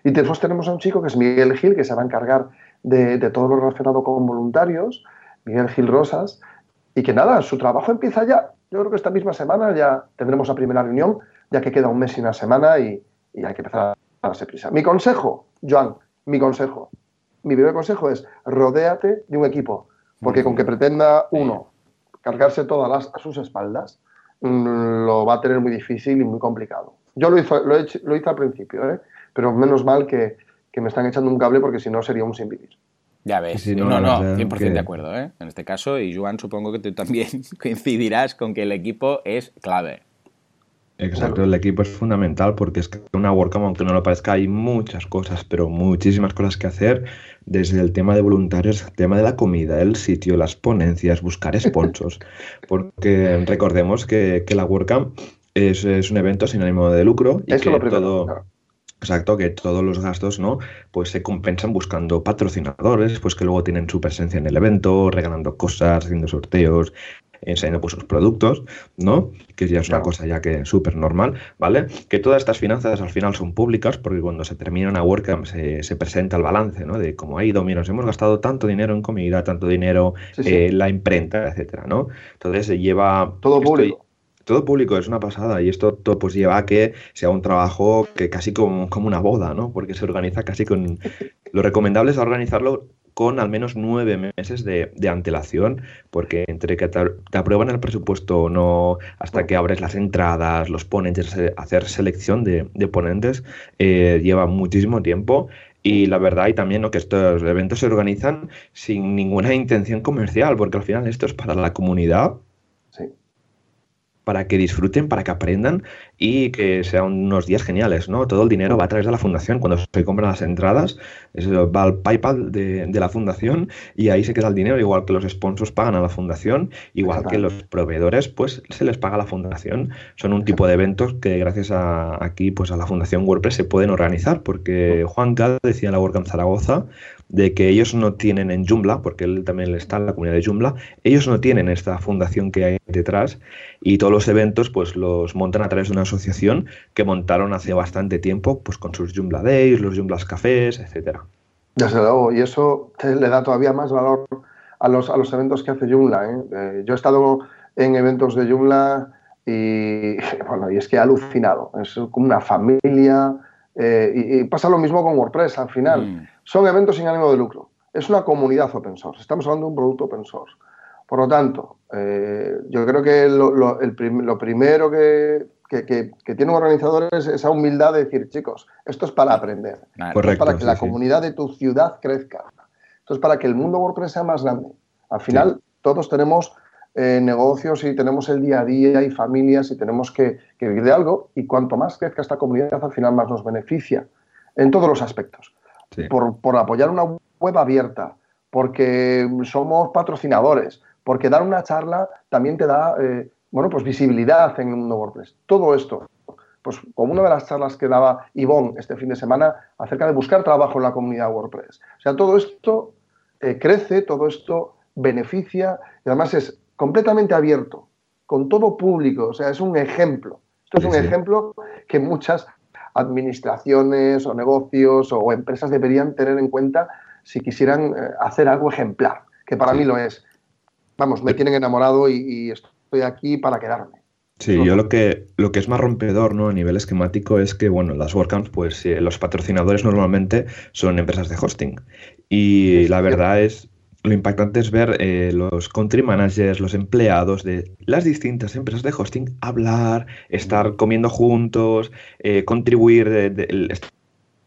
Y después tenemos a un chico que es Miguel Gil, que se va a encargar de, todo lo relacionado con voluntarios, Miguel Gil Rosas, y que nada, su trabajo empieza ya. Yo creo que esta misma semana ya tendremos la primera reunión, ya que queda un mes y una semana y, y hay que empezar a darse prisa. Mi consejo, Joan, mi consejo, mi primer consejo es rodéate de un equipo, porque con que pretenda uno cargarse todas a sus espaldas, mm, lo va a tener muy difícil y muy complicado. Yo lo hice, lo, hice al principio, ¿eh? pero menos mal que, me están echando un cable porque si no sería un sin vivir. Ya ves, no, no, 100% de acuerdo, ¿eh? En este caso, y Joan, supongo que tú también (laughs) coincidirás con que el equipo es clave. Exacto, el equipo es fundamental porque es que una WordCamp, aunque no lo parezca, hay muchas cosas, pero muchísimas cosas que hacer, desde el tema de voluntarios, el tema de la comida, el sitio, las ponencias, buscar sponsors, (laughs) porque recordemos que, la WordCamp es, un evento sin ánimo de lucro y que todo... Exacto, que todos los gastos, ¿no? Pues se compensan buscando patrocinadores, pues que luego tienen su presencia en el evento, regalando cosas, haciendo sorteos, enseñando pues, sus productos, ¿no? Que ya es una cosa ya que súper normal, ¿vale? Que todas estas finanzas al final son públicas porque cuando se termina una WordCamp se, se presenta el balance, ¿no? De cómo ha ido, mira, nos hemos gastado tanto dinero en comida, tanto dinero en la imprenta, etcétera, ¿no? Entonces se lleva... Todo público todo público, es una pasada. Y esto todo, pues lleva a que sea un trabajo que casi como, como, una boda, ¿no? Porque se organiza casi con. Lo recomendable es organizarlo con al menos nueve meses de, antelación, porque entre que te, aprueban el presupuesto o no, hasta que abres las entradas, los ponentes, hacer selección de, ponentes, eh, lleva muchísimo tiempo. Y la verdad, y también que estos eventos se organizan sin ninguna intención comercial, porque al final esto es para la comunidad para que disfruten, para que aprendan y que sean unos días geniales, ¿no? Todo el dinero va a través de la fundación. Cuando se compran las entradas, eso va al PayPal de, la fundación y ahí se queda el dinero, igual que los sponsors pagan a la fundación, igual que los proveedores, pues se les paga a la fundación. Son un tipo de eventos que gracias a aquí, pues a la fundación WordPress se pueden organizar, porque Juan Cal decía en la WordCamp Zaragoza de que ellos no tienen en Joomla, porque él también está en la comunidad de Joomla, ellos no tienen esta fundación que hay detrás y todos los eventos pues los montan a través de una asociación que montaron hace bastante tiempo pues con sus Joomla Days, los Joomla Cafés, etcétera. Desde luego, y eso le da todavía más valor a los, a los eventos que hace Joomla. ¿eh? Eh, yo he estado en eventos de Joomla y (laughs) bueno, y es que he alucinado. Es como una familia, eh, y, pasa lo mismo con WordPress al final. Mm. Son eventos sin ánimo de lucro. Es una comunidad open source. Estamos hablando de un producto open source. Por lo tanto, eh, yo creo que lo, primero que, tiene un organizador es esa humildad de decir, chicos, esto es para aprender. esto es para que la comunidad de tu ciudad crezca. Esto es para que el mundo WordPress sea más grande. Al final, todos tenemos eh, negocios y tenemos el día a día y familias y tenemos que, vivir de algo y cuanto más crezca esta comunidad al final más nos beneficia en todos los aspectos. Por, apoyar una web abierta, porque somos patrocinadores, porque dar una charla también te da eh, bueno, pues visibilidad en el mundo WordPress. Todo esto, pues como una de las charlas que daba Ivonne este fin de semana acerca de buscar trabajo en la comunidad WordPress. O sea, todo esto eh, crece, todo esto beneficia y además es completamente abierto, con todo público, o sea, es un ejemplo. Esto es un ejemplo que muchas administraciones o negocios o empresas deberían tener en cuenta si quisieran eh, hacer algo ejemplar, que para mí lo es. Vamos, me tienen enamorado y, estoy aquí para quedarme. Sí, yo lo que, lo que es más rompedor ¿no? a nivel esquemático es que, bueno, las WordCamps, pues los patrocinadores normalmente son empresas de hosting. Y la verdad es lo impactante es ver eh, los country managers, los empleados de las distintas empresas de hosting hablar, estar comiendo juntos, eh, contribuir, de,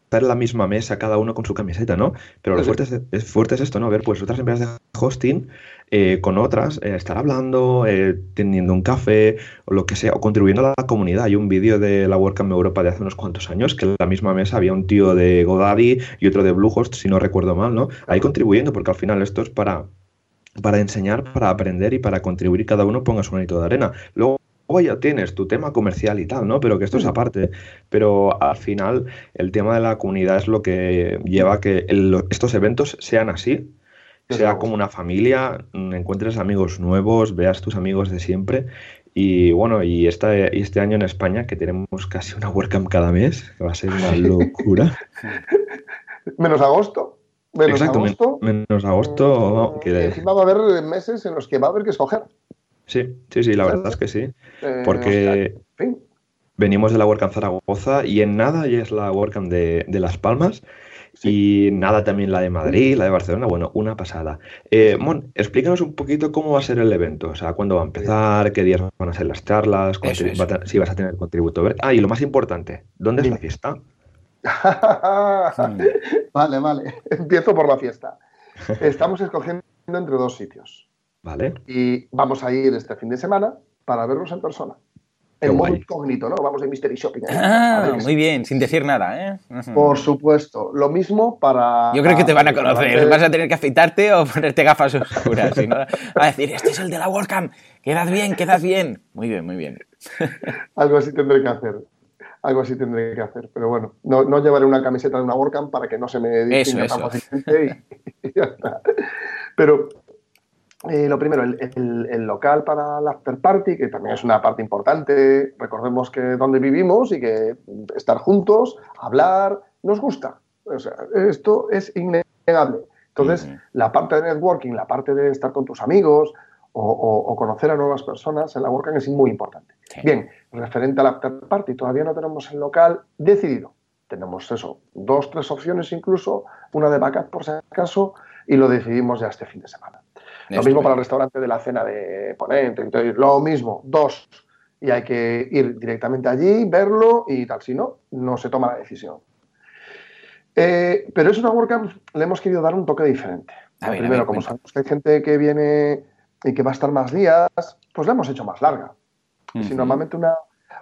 estar en la misma mesa, cada uno con su camiseta, ¿no? Pero lo fuerte es, fuerte es esto, ¿no? Ver pues otras empresas de hosting eh, con otras, estar hablando, teniendo un café o lo que sea, o contribuyendo a la comunidad. Hay un vídeo de la WordCamp Europa de hace unos cuantos años que en la misma mesa había un tío de Godaddy y otro de Bluehost, si no recuerdo mal, ¿no? Ahí contribuyendo, porque al final esto es para, para enseñar, para aprender y para contribuir cada uno ponga su manito de arena. Luego ya tienes tu tema comercial y tal, ¿no? Pero que esto es aparte. Pero al final el tema de la comunidad es lo que lleva a que estos eventos sean así sea como una familia, mm, encuentres amigos nuevos, veas tus amigos de siempre. Y bueno, y, esta, este año en España, que tenemos casi una WordCamp cada mes, que va a ser una (laughs) locura. (laughs) menos agosto. Menos Exacto, agosto. menos agosto. Mm, que... Encima va a haber meses en los que va a haber que escoger. Sí, sí, sí, la verdad es que sí. Eh, porque venimos de la WordCamp Zaragoza y en nada ya es la WordCamp de, de Las Palmas. Y nada, también la de Madrid, la de Barcelona, bueno, una pasada. Eh, Mon, explícanos un poquito cómo va a ser el evento, o sea, cuándo va a empezar, qué días van a ser las charlas, si vas a tener contributo. Ah, y lo más importante, ¿dónde es la fiesta? (laughs) vale, vale, (laughs) empiezo por la fiesta. (laughs) Estamos escogiendo entre dos sitios. Vale. Y vamos a ir este fin de semana para verlos en persona en modo incógnito, ¿no? Vamos de Mystery Shopping. Ah, muy bien, sin decir nada, ¿eh? Por supuesto. Lo mismo para... Yo creo que te van a conocer. Vas a tener que afeitarte o ponerte gafas oscuras. Si va a decir, este es el de la WordCamp. Quedad bien, quedad bien. Muy bien, muy bien. (laughs) Algo así tendré que hacer. Algo así tendré que hacer. Pero bueno, no, no llevaré una camiseta de una WordCamp para que no se me distinga tan fácilmente. Y, (laughs) y ya está. Pero eh, lo primero, el, local para la after party, que también es una parte importante. Recordemos que donde vivimos y que estar juntos, hablar, nos gusta. O sea, esto es innegable. Entonces, la parte de networking, la parte de estar con tus amigos o, conocer a nuevas personas en la WordCamp es muy importante. Bien, referente a la after party, todavía no tenemos el local decidido. Tenemos eso, dos, tres opciones incluso, una de backup por si acaso, y lo decidimos ya este fin de semana. Lo mismo para el restaurante de la cena de ponente. Entonces, lo mismo, dos. Y hay que ir directamente allí, verlo y tal. Si no, no se toma la decisión. Eh, pero es una WordCamp, le hemos querido dar un toque diferente. Primero, como sabemos que hay gente que viene y que va a estar más días, pues la hemos hecho más larga. Si normalmente una,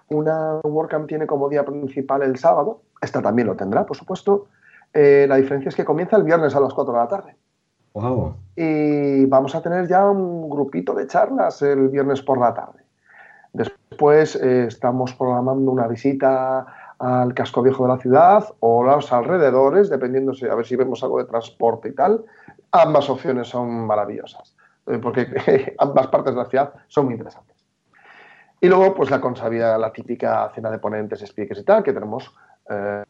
una WordCamp tiene como día principal el sábado, esta también lo tendrá, por supuesto, eh, la diferencia es que comienza el viernes a las 4 de la tarde. Y vamos a tener ya un grupito de charlas el viernes por la tarde. Después eh, estamos programando una visita al casco viejo de la ciudad o los alrededores, dependiendo si, a ver si vemos algo de transporte y tal. Ambas opciones son maravillosas, eh, porque (laughs) ambas partes de la ciudad son muy interesantes. Y luego, pues la consabida, la típica cena de ponentes, speakers y tal, que tenemos eh,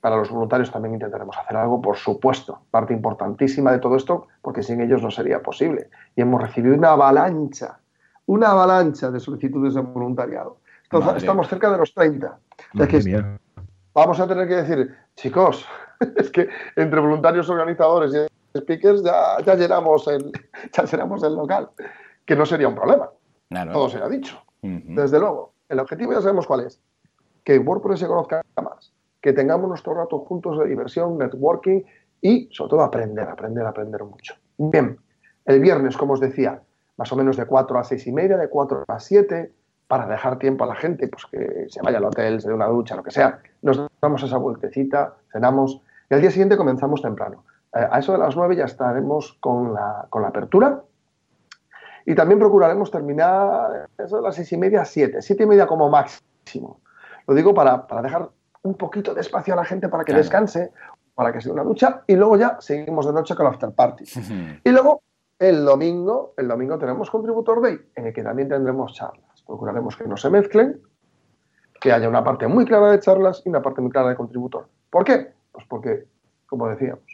para los voluntarios también intentaremos hacer algo, por supuesto, parte importantísima de todo esto, porque sin ellos no sería posible. Y hemos recibido una avalancha, una avalancha de solicitudes de voluntariado. Entonces, estamos cerca de los 30. vamos a tener que decir, chicos, (laughs) es que entre voluntarios, organizadores y speakers ya, ya, llenamos, el, (laughs) ya llenamos el local, que no sería un problema. Todo se ha dicho, desde luego. El objetivo ya sabemos cuál es que WordPress se conozca más, que tengamos nuestro rato juntos de diversión, networking y sobre todo aprender, aprender, aprender mucho. Bien, el viernes, como os decía, más o menos de 4 a 6 y media, de 4 a 7, para dejar tiempo a la gente, pues que se vaya al hotel, se dé una ducha, lo que sea. Nos damos esa vueltecita, cenamos y al día siguiente comenzamos temprano. Eh, a eso de las 9 ya estaremos con la, con la apertura y también procuraremos terminar eso de las 6 y media a 7, 7 y media como máximo. Lo digo para, dejar un poquito de espacio a la gente para que descanse, para que sea una ducha, y luego ya seguimos de noche con la after party. y luego, el domingo, el domingo tenemos Contributor Day, en el que también tendremos charlas. Procuraremos que no se mezclen, que haya una parte muy clara de charlas y una parte muy clara de contributor. ¿Por qué? Pues porque, como decíamos,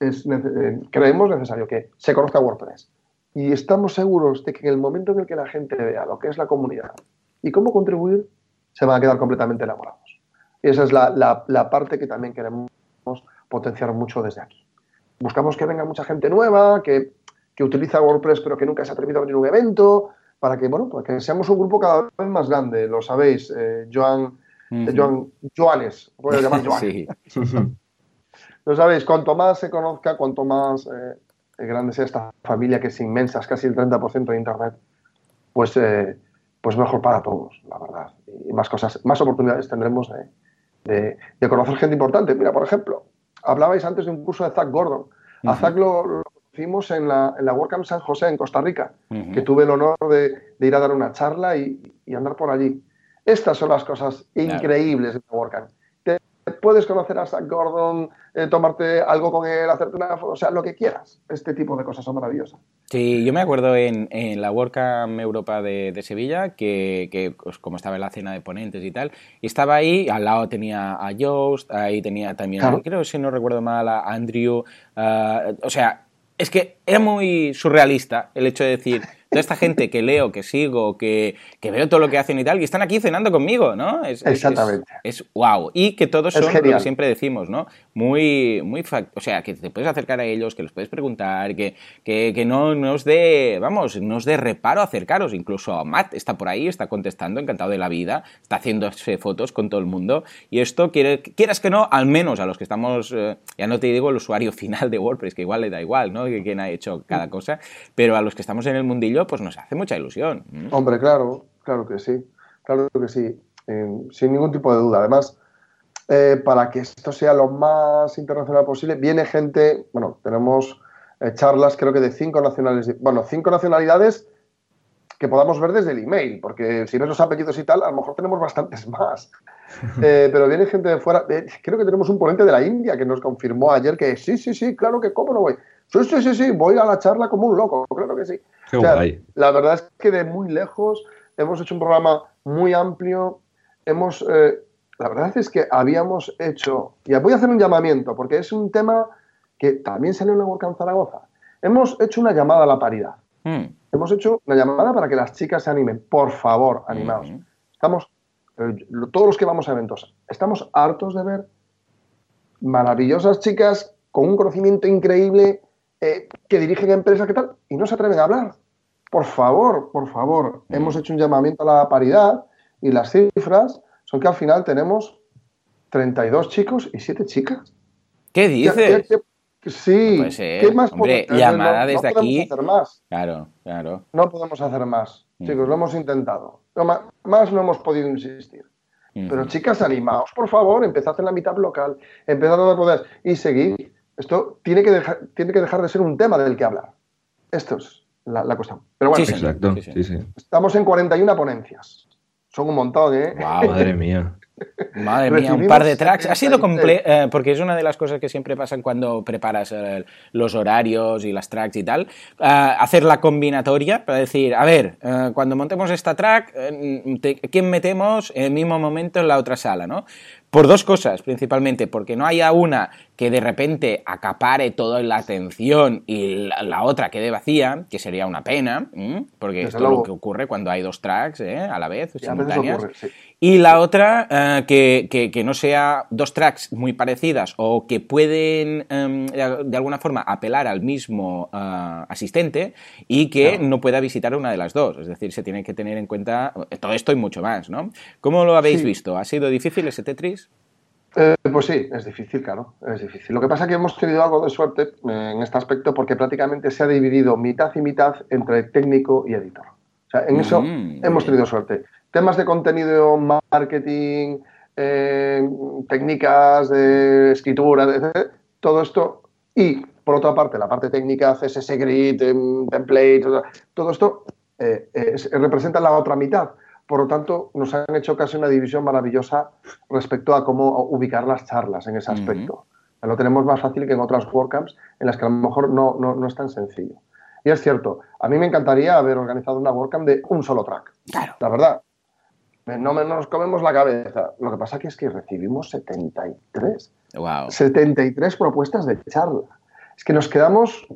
es eh, creemos necesario que se conozca WordPress. Y estamos seguros de que en el momento en el que la gente vea lo que es la comunidad y cómo contribuir, se van a quedar completamente elaborados. Y esa es la, parte que también queremos potenciar mucho desde aquí. Buscamos que venga mucha gente nueva, que, que utiliza WordPress pero que nunca se ha atrevido a abrir un evento, para que, bueno, para que seamos un grupo cada vez más grande, lo sabéis, eh, Joan, eh, Joan, Joanes, puedo llamar (laughs) Joan. sí. (laughs) lo sabéis, cuanto más se conozca, cuanto más eh, grande sea esta familia que es inmensa, es casi el 30% de Internet, pues, pues mejor para todos, la verdad. Y más cosas, más oportunidades tendremos de, de, conocer gente importante. Mira, por ejemplo, hablabais antes de un curso de Zach Gordon. A Zach lo, conocimos en la, en la WordCamp San José, en Costa Rica, que tuve el honor de, ir a dar una charla y, andar por allí. Estas son las cosas increíbles de la WordCamp. Puedes conocer a Zach Gordon, eh, tomarte algo con él, hacerte una foto, o sea, lo que quieras. Este tipo de cosas son maravillosas. Sí, yo me acuerdo en, en la WordCamp Europa de, de Sevilla, que, que pues, como estaba en la cena de ponentes y tal, y estaba ahí, al lado tenía a Joost, ahí tenía también, creo que si no recuerdo mal, a Andrew, uh, o sea, es que era muy surrealista el hecho de decir, toda esta gente que leo, que sigo, que, veo todo lo que hacen y tal, y están aquí cenando conmigo, ¿no? Es, Exactamente. Es, wow. Y que todos son lo que siempre decimos, ¿no? Muy, muy, o sea, que te puedes acercar a ellos, que los puedes preguntar, que, que, no nos dé, vamos, nos dé reparo acercaros. Incluso Matt está por ahí, está contestando, encantado de la vida, está haciéndose fotos con todo el mundo. Y esto, quieras que no, al menos a los que estamos, eh, ya no te digo el usuario (laughs) final de WordPress, que igual le da igual, ¿no? Que quien ha hecho cada cosa, pero a los que estamos en el mundillo, pues nos hace mucha ilusión. Hombre, claro, claro que sí, claro que sí, sin ningún tipo de duda. Además, eh, para que esto sea lo más internacional posible, viene gente, bueno, tenemos eh, charlas creo que de cinco nacionalidades, bueno, cinco nacionalidades que podamos ver desde el email, porque si ves los apellidos y tal, a lo mejor tenemos bastantes más. (laughs) Eh, pero viene gente de fuera, creo que tenemos un ponente de la India que nos confirmó ayer que sí, sí, sí, claro que cómo no voy. Sí, sí, sí, sí, voy a la charla como un loco, claro que sí. La verdad es que de muy lejos hemos hecho un programa muy amplio. Hemos, eh, la verdad es que habíamos hecho, y voy a hacer un llamamiento, porque es un tema que también salió en la WordCamp Zaragoza. Hemos hecho una llamada a la paridad. Hmm. Hemos hecho una llamada para que las chicas se animen. Por favor, animaos. Hmm. Estamos, eh, todos los que vamos a eventos, estamos hartos de ver maravillosas chicas con un conocimiento increíble eh, que dirigen empresas, ¿qué tal? Y no se atreven a hablar. Por favor, por favor, mm. hemos hecho un llamamiento a la paridad y las cifras son que al final tenemos 32 chicos y 7 chicas. ¿Qué dices? sí, ¿qué más hombre, llamada desde no aquí. Hacer más. Claro, claro. No podemos hacer más. Mm. Chicos, lo hemos intentado. más no hemos podido insistir. Pero chicas, animaos, por favor, empezad en la mitad local, empezad a poder y seguid esto tiene que, dejar, tiene que dejar de ser un tema del que hablar. Esto es la, cuestión. Pero bueno, estamos en 41 ponencias. Son un montón, ¿eh? madre mía. (laughs) Madre mía, un par de tracks. Ha sido complejo, eh, porque es una de las cosas que siempre pasan cuando preparas eh, los horarios y las tracks y tal. Eh, hacer la combinatoria para decir, a ver, cuando montemos esta track, ¿quién metemos en el mismo momento en la otra sala? ¿no? Por dos cosas, principalmente, porque no haya una que de repente acapare toda la atención y la, otra quede vacía, que sería una pena, porque esto es lo que ocurre cuando hay dos tracks a la vez, simultáneas. Y la otra, eh, que, que, no sea dos tracks muy parecidas o que pueden em, de alguna forma apelar al mismo eh, asistente y que no pueda visitar una de las dos. Es decir, se tiene que tener en cuenta todo esto y mucho más, ¿no? ¿Cómo lo habéis visto? ¿Ha sido difícil ese Tetris? Eh, pues sí, es difícil, claro, es difícil. Lo que pasa es que hemos tenido algo de suerte en este aspecto porque prácticamente se ha dividido mitad y mitad entre técnico y editor. O sea, en eso mm, hemos tenido suerte temas de contenido, marketing, eh, técnicas de escritura, todo esto. Y, por otra parte, la parte técnica, CSS Grid, em, template, todo esto eh, representa la otra mitad. Por lo tanto, nos han hecho casi una división maravillosa respecto a cómo ubicar las charlas en ese aspecto. Lo tenemos más fácil que en otras WordCamps en las que a lo mejor no, no, no es tan sencillo. Y es cierto, a mí me encantaría haber organizado una WordCamp de un solo track. Claro. La verdad, no nos comemos la cabeza. Lo que pasa que es que recibimos 73. Wow. 73 propuestas de charla. Es que nos quedamos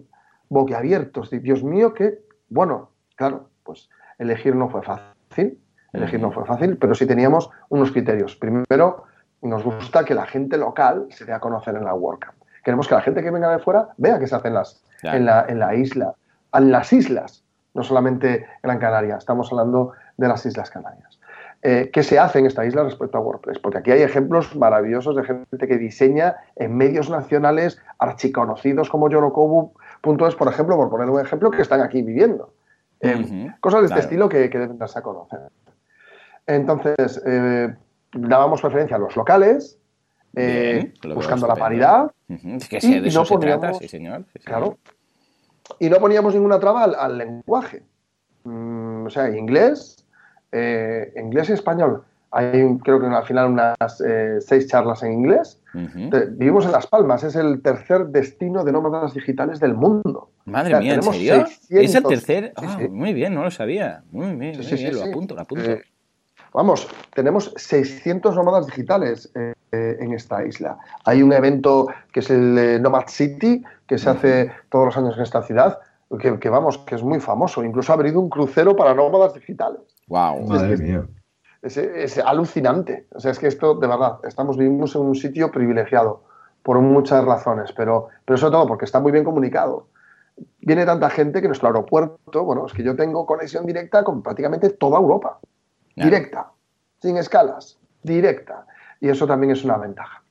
boquiabiertos. Dios mío, que, bueno, claro, pues elegir no fue fácil, elegir no fue fácil, pero sí teníamos unos criterios. Primero, nos gusta que la gente local se dé a conocer en la WordCamp. Queremos que la gente que venga de fuera vea que se hacen las en, la, en la isla. en las islas, no solamente Gran Canaria, estamos hablando de las Islas Canarias. Eh, ¿Qué se hace en esta isla respecto a WordPress? Porque aquí hay ejemplos maravillosos de gente que diseña en medios nacionales archiconocidos como Yorokobu.es, por ejemplo, por poner un ejemplo, que están aquí viviendo. Eh, cosas de este estilo que, deben darse a conocer. Entonces, eh, dábamos preferencia a los locales, buscando la paridad. que y, de eso se trata, sí, señor. Claro. Y no poníamos ninguna traba al, lenguaje. Mm, o sea, inglés, eh, inglés y español. Hay, creo que al final, unas eh, seis charlas en inglés. vivimos en Las Palmas, es el tercer destino de nómadas digitales del mundo. Madre mía, ¿en serio? ¿Es el tercer? Ah, muy bien, no lo sabía. Muy bien, lo apunto, lo apunto. Eh, vamos, tenemos 600 nómadas digitales en esta isla. Hay un evento que es el Nomad City, que se hace todos los años en esta ciudad, que, que, vamos, que es muy famoso. Incluso ha venido un crucero para nómadas digitales. Wow, madre mía. Es, alucinante. O sea, es que esto, de verdad, estamos vivimos en un sitio privilegiado por muchas razones, pero, pero sobre todo porque está muy bien comunicado. Viene tanta gente que nuestro aeropuerto, bueno, es que yo tengo conexión directa con prácticamente toda Europa. Directa, sin escalas, directa. Y eso también es una ventaja.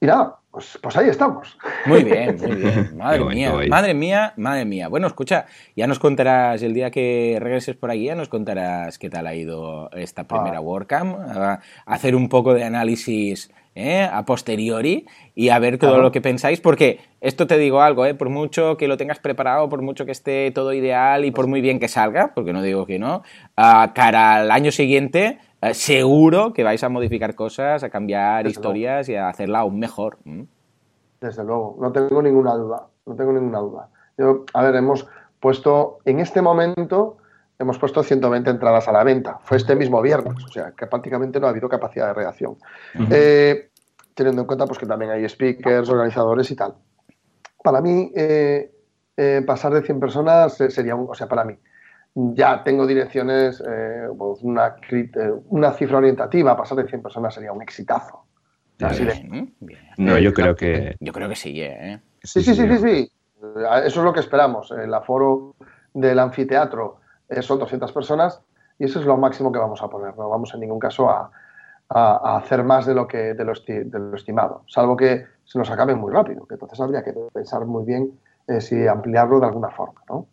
Y nada, pues, pues, ahí estamos. Muy bien, muy bien. (laughs) Madre mía, madre mía, madre mía. Bueno, escucha, ya nos contarás el día que regreses por aquí, ya nos contarás qué tal ha ido esta primera ah. WordCamp, a hacer un poco de análisis ¿eh? a posteriori y a ver todo lo que pensáis, porque esto te digo algo, ¿eh? por mucho que lo tengas preparado, por mucho que esté todo ideal y por muy bien que salga, porque no digo que no, a cara al año siguiente eh, seguro que vais a modificar cosas, a cambiar historias y a hacerla aún mejor. Desde luego, no tengo ninguna duda, no tengo ninguna duda. Yo, a ver, hemos puesto, en este momento, hemos puesto 120 entradas a la venta. Fue este mismo viernes, o sea, que prácticamente no ha habido capacidad de reacción. Eh, teniendo en cuenta pues, que también hay speakers, organizadores y tal. Para mí, eh, pasar de 100 personas sería, un, o sea, para mí, ya tengo direcciones, eh, pues una, eh, una, cifra orientativa, pasar de 100 personas sería un exitazo. No, yo creo que... Yo creo que sí, ¿eh? Sí, sí, sí, sí, sí. Eso es lo que esperamos. El aforo del anfiteatro son 200 personas y eso es lo máximo que vamos a poner. No vamos en ningún caso a, hacer más de lo, que, de lo, estimado, salvo que se nos acabe muy rápido, que entonces habría que pensar muy bien si ampliarlo de alguna forma, ¿no?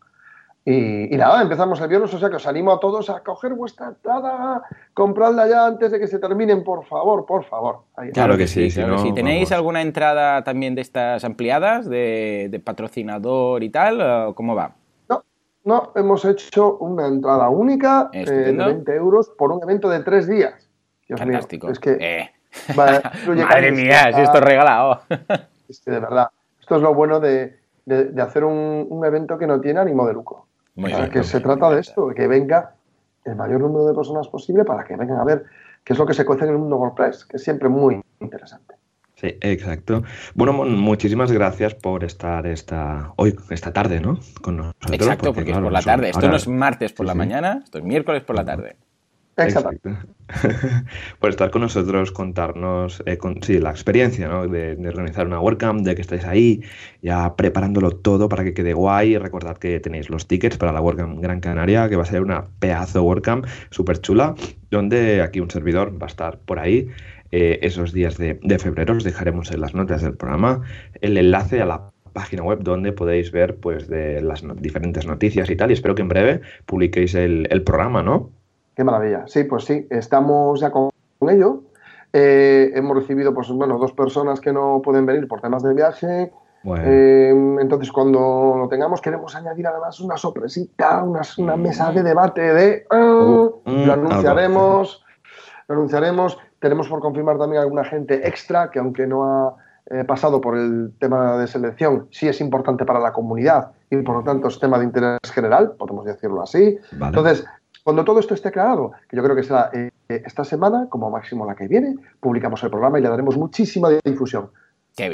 Y, nada, empezamos el viernes, o sea que os animo a todos a coger vuestra entrada, compradla ya antes de que se terminen, por favor, por favor. claro que sí. Si, tenéis alguna entrada también de estas ampliadas, de, patrocinador y tal, ¿cómo va? No, no, hemos hecho una entrada única eh, de 20 euros por un evento de tres días. Fantástico. es que, eh. (laughs) Madre mía, si esto es regalado. es que de verdad, esto es lo bueno de, hacer un evento que no tiene ánimo de lucro que se trata de esto, de que venga el mayor número de personas posible para que vengan a ver qué es lo que se cuece en el mundo WordPress, que es siempre muy interesante. Sí, exacto. Bueno, muchísimas gracias por estar esta hoy, esta tarde, ¿no? Con nosotros. Exacto, porque, es por la tarde. Esto no es martes por la mañana, esto es miércoles por la tarde. Exacto. (laughs) Por estar con nosotros, contarnos eh, sí, la experiencia ¿no? de, organizar una WordCamp, de que estáis ahí ya preparándolo todo para que quede guay. Recordad que tenéis los tickets para la WordCamp Gran Canaria, que va a ser una pedazo WordCamp súper chula, donde aquí un servidor va a estar por ahí. Eh, esos días de, febrero os dejaremos en las notas del programa el enlace a la página web donde podéis ver pues de las diferentes noticias y tal y espero que en breve publiquéis el programa, ¿no? Qué maravilla. Sí, pues sí, estamos ya con ello. Eh, hemos recibido, pues bueno, dos personas que no pueden venir por temas de viaje. Eh, entonces, cuando lo tengamos, queremos añadir además una sorpresita, una, mesa de debate de... Ah, uh, mm, lo anunciaremos, lo anunciaremos. Tenemos por confirmar también alguna gente extra que aunque no ha eh, pasado por el tema de selección, sí es importante para la comunidad y por lo tanto es tema de interés general, podemos decirlo así. Entonces, cuando todo esto esté claro, que yo creo que será eh, esta semana, como máximo la que viene, publicamos el programa y le daremos muchísima difusión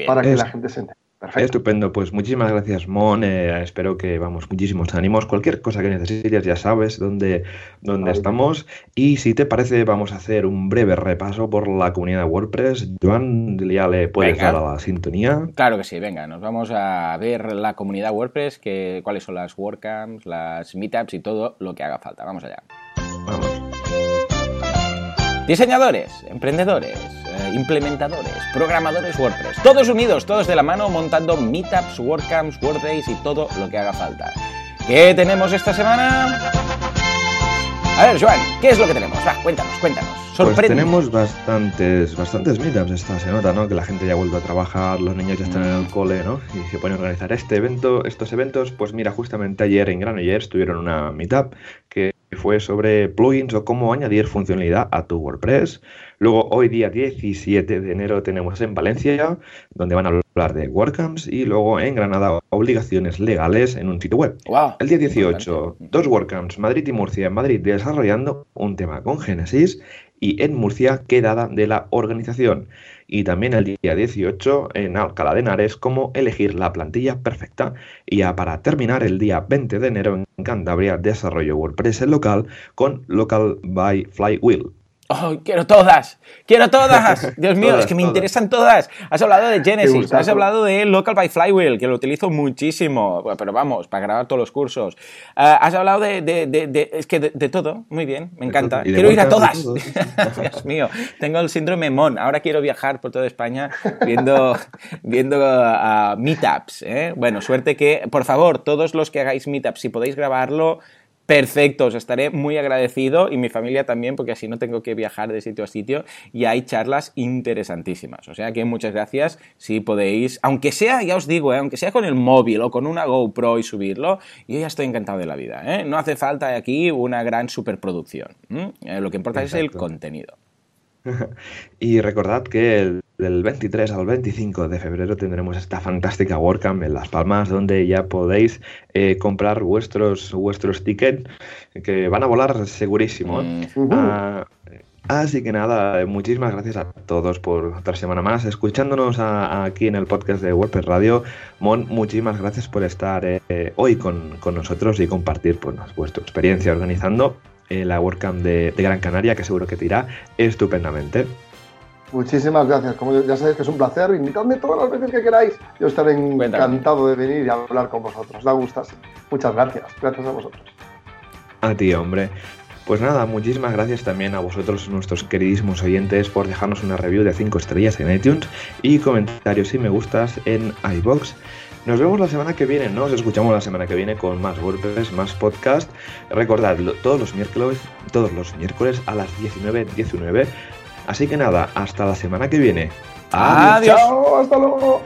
para que la gente se entere. Estupendo, pues muchísimas gracias, Mon. Eh, espero que, vamos, muchísimos ánimos. Cualquier cosa que necesites, ya sabes dónde, dónde estamos. Y si te parece, vamos a hacer un breve repaso por la comunidad WordPress. Joan, ya le puedes dar a la sintonía. Claro que sí, venga, nos vamos a ver la comunidad WordPress, que, cuáles son las WordCamps, las Meetups y todo lo que haga falta. Vamos allá. Vamos. Diseñadores, emprendedores, eh, implementadores, programadores WordPress, todos unidos, todos de la mano montando meetups, WordCamps, WordDays y todo lo que haga falta. ¿Qué tenemos esta semana? A ver, Joan, ¿qué es lo que tenemos? Va, cuéntanos, cuéntanos. Pues tenemos bastantes, bastantes meetups. Esta se nota, ¿no? Que la gente ya ha vuelto a trabajar, los niños ya están en el mm. cole, ¿no? Y se pone a organizar este evento, estos eventos. Pues mira, justamente ayer en Granollers tuvieron una meetup que fue sobre plugins o cómo añadir funcionalidad a tu WordPress. Luego, hoy día 17 de enero tenemos en Valencia, donde van a hablar de WordCamps, y luego en Granada, obligaciones legales en un sitio web. El día 18, dos WordCamps, Madrid y Murcia. En Madrid desarrollando un tema con Genesis y en Murcia, quedada de la organización. Y también el día 18 en Alcalá de Henares, cómo elegir la plantilla perfecta. Y ya para terminar, el día 20 de enero en Cantabria, desarrollo WordPress local con Local by Flywheel. Oh, quiero todas, quiero todas. (laughs) Dios mío, es que me interesan todas. Has hablado de Genesis, has hablado de Local by Flywheel, que lo utilizo muchísimo, pero vamos, para grabar todos los cursos. Ah, has hablado de, de, de, es que de, todo, muy bien, me encanta. Quiero ir a todas. (laughs) Dios mío, tengo el síndrome MON. Ahora quiero viajar por toda España viendo, viendo uh, meetups. ¿eh? Bueno, suerte que, por favor, todos los que hagáis meetups, si podéis grabarlo, Perfecto, os estaré muy agradecido y mi familia también, porque así no tengo que viajar de sitio a sitio y hay charlas interesantísimas. O sea que muchas gracias si podéis, aunque sea, ya os digo, ¿eh? aunque sea con el móvil o con una GoPro y subirlo, yo ya estoy encantado de la vida. ¿eh? No hace falta aquí una gran superproducción. Eh, lo que importa es el contenido. (laughs) y recordad que el, del 23 al 25 de febrero tendremos esta fantástica WordCamp en Las Palmas, donde ya podéis eh, comprar vuestros, vuestros tickets, que van a volar segurísimo. ¿eh? Mm. Ah, así que nada, muchísimas gracias a todos por otra semana más, escuchándonos aquí en el podcast de WordPress Radio. Mon, muchísimas gracias por estar eh, hoy con, nosotros y compartir pues, vuestra experiencia organizando eh, la WordCamp de, Gran Canaria, que seguro que te irá estupendamente. Muchísimas gracias. Como ya sabéis que es un placer, invitadme todas las veces que queráis. Yo estaré encantado de venir y hablar con vosotros. Da gusto. Muchas gracias. Gracias a vosotros. A ti, hombre. Pues nada, muchísimas gracias también a vosotros, nuestros queridísimos oyentes, por dejarnos una review de 5 estrellas en iTunes y comentarios y me gustas en iBox. Nos vemos la semana que viene, nos escuchamos la semana que viene con más WordPress, más podcast. Recordad, todos los miércoles, todos los miércoles a las 19.19. 19. Así que nada, hasta la semana que viene. Adiós. Chao, hasta luego.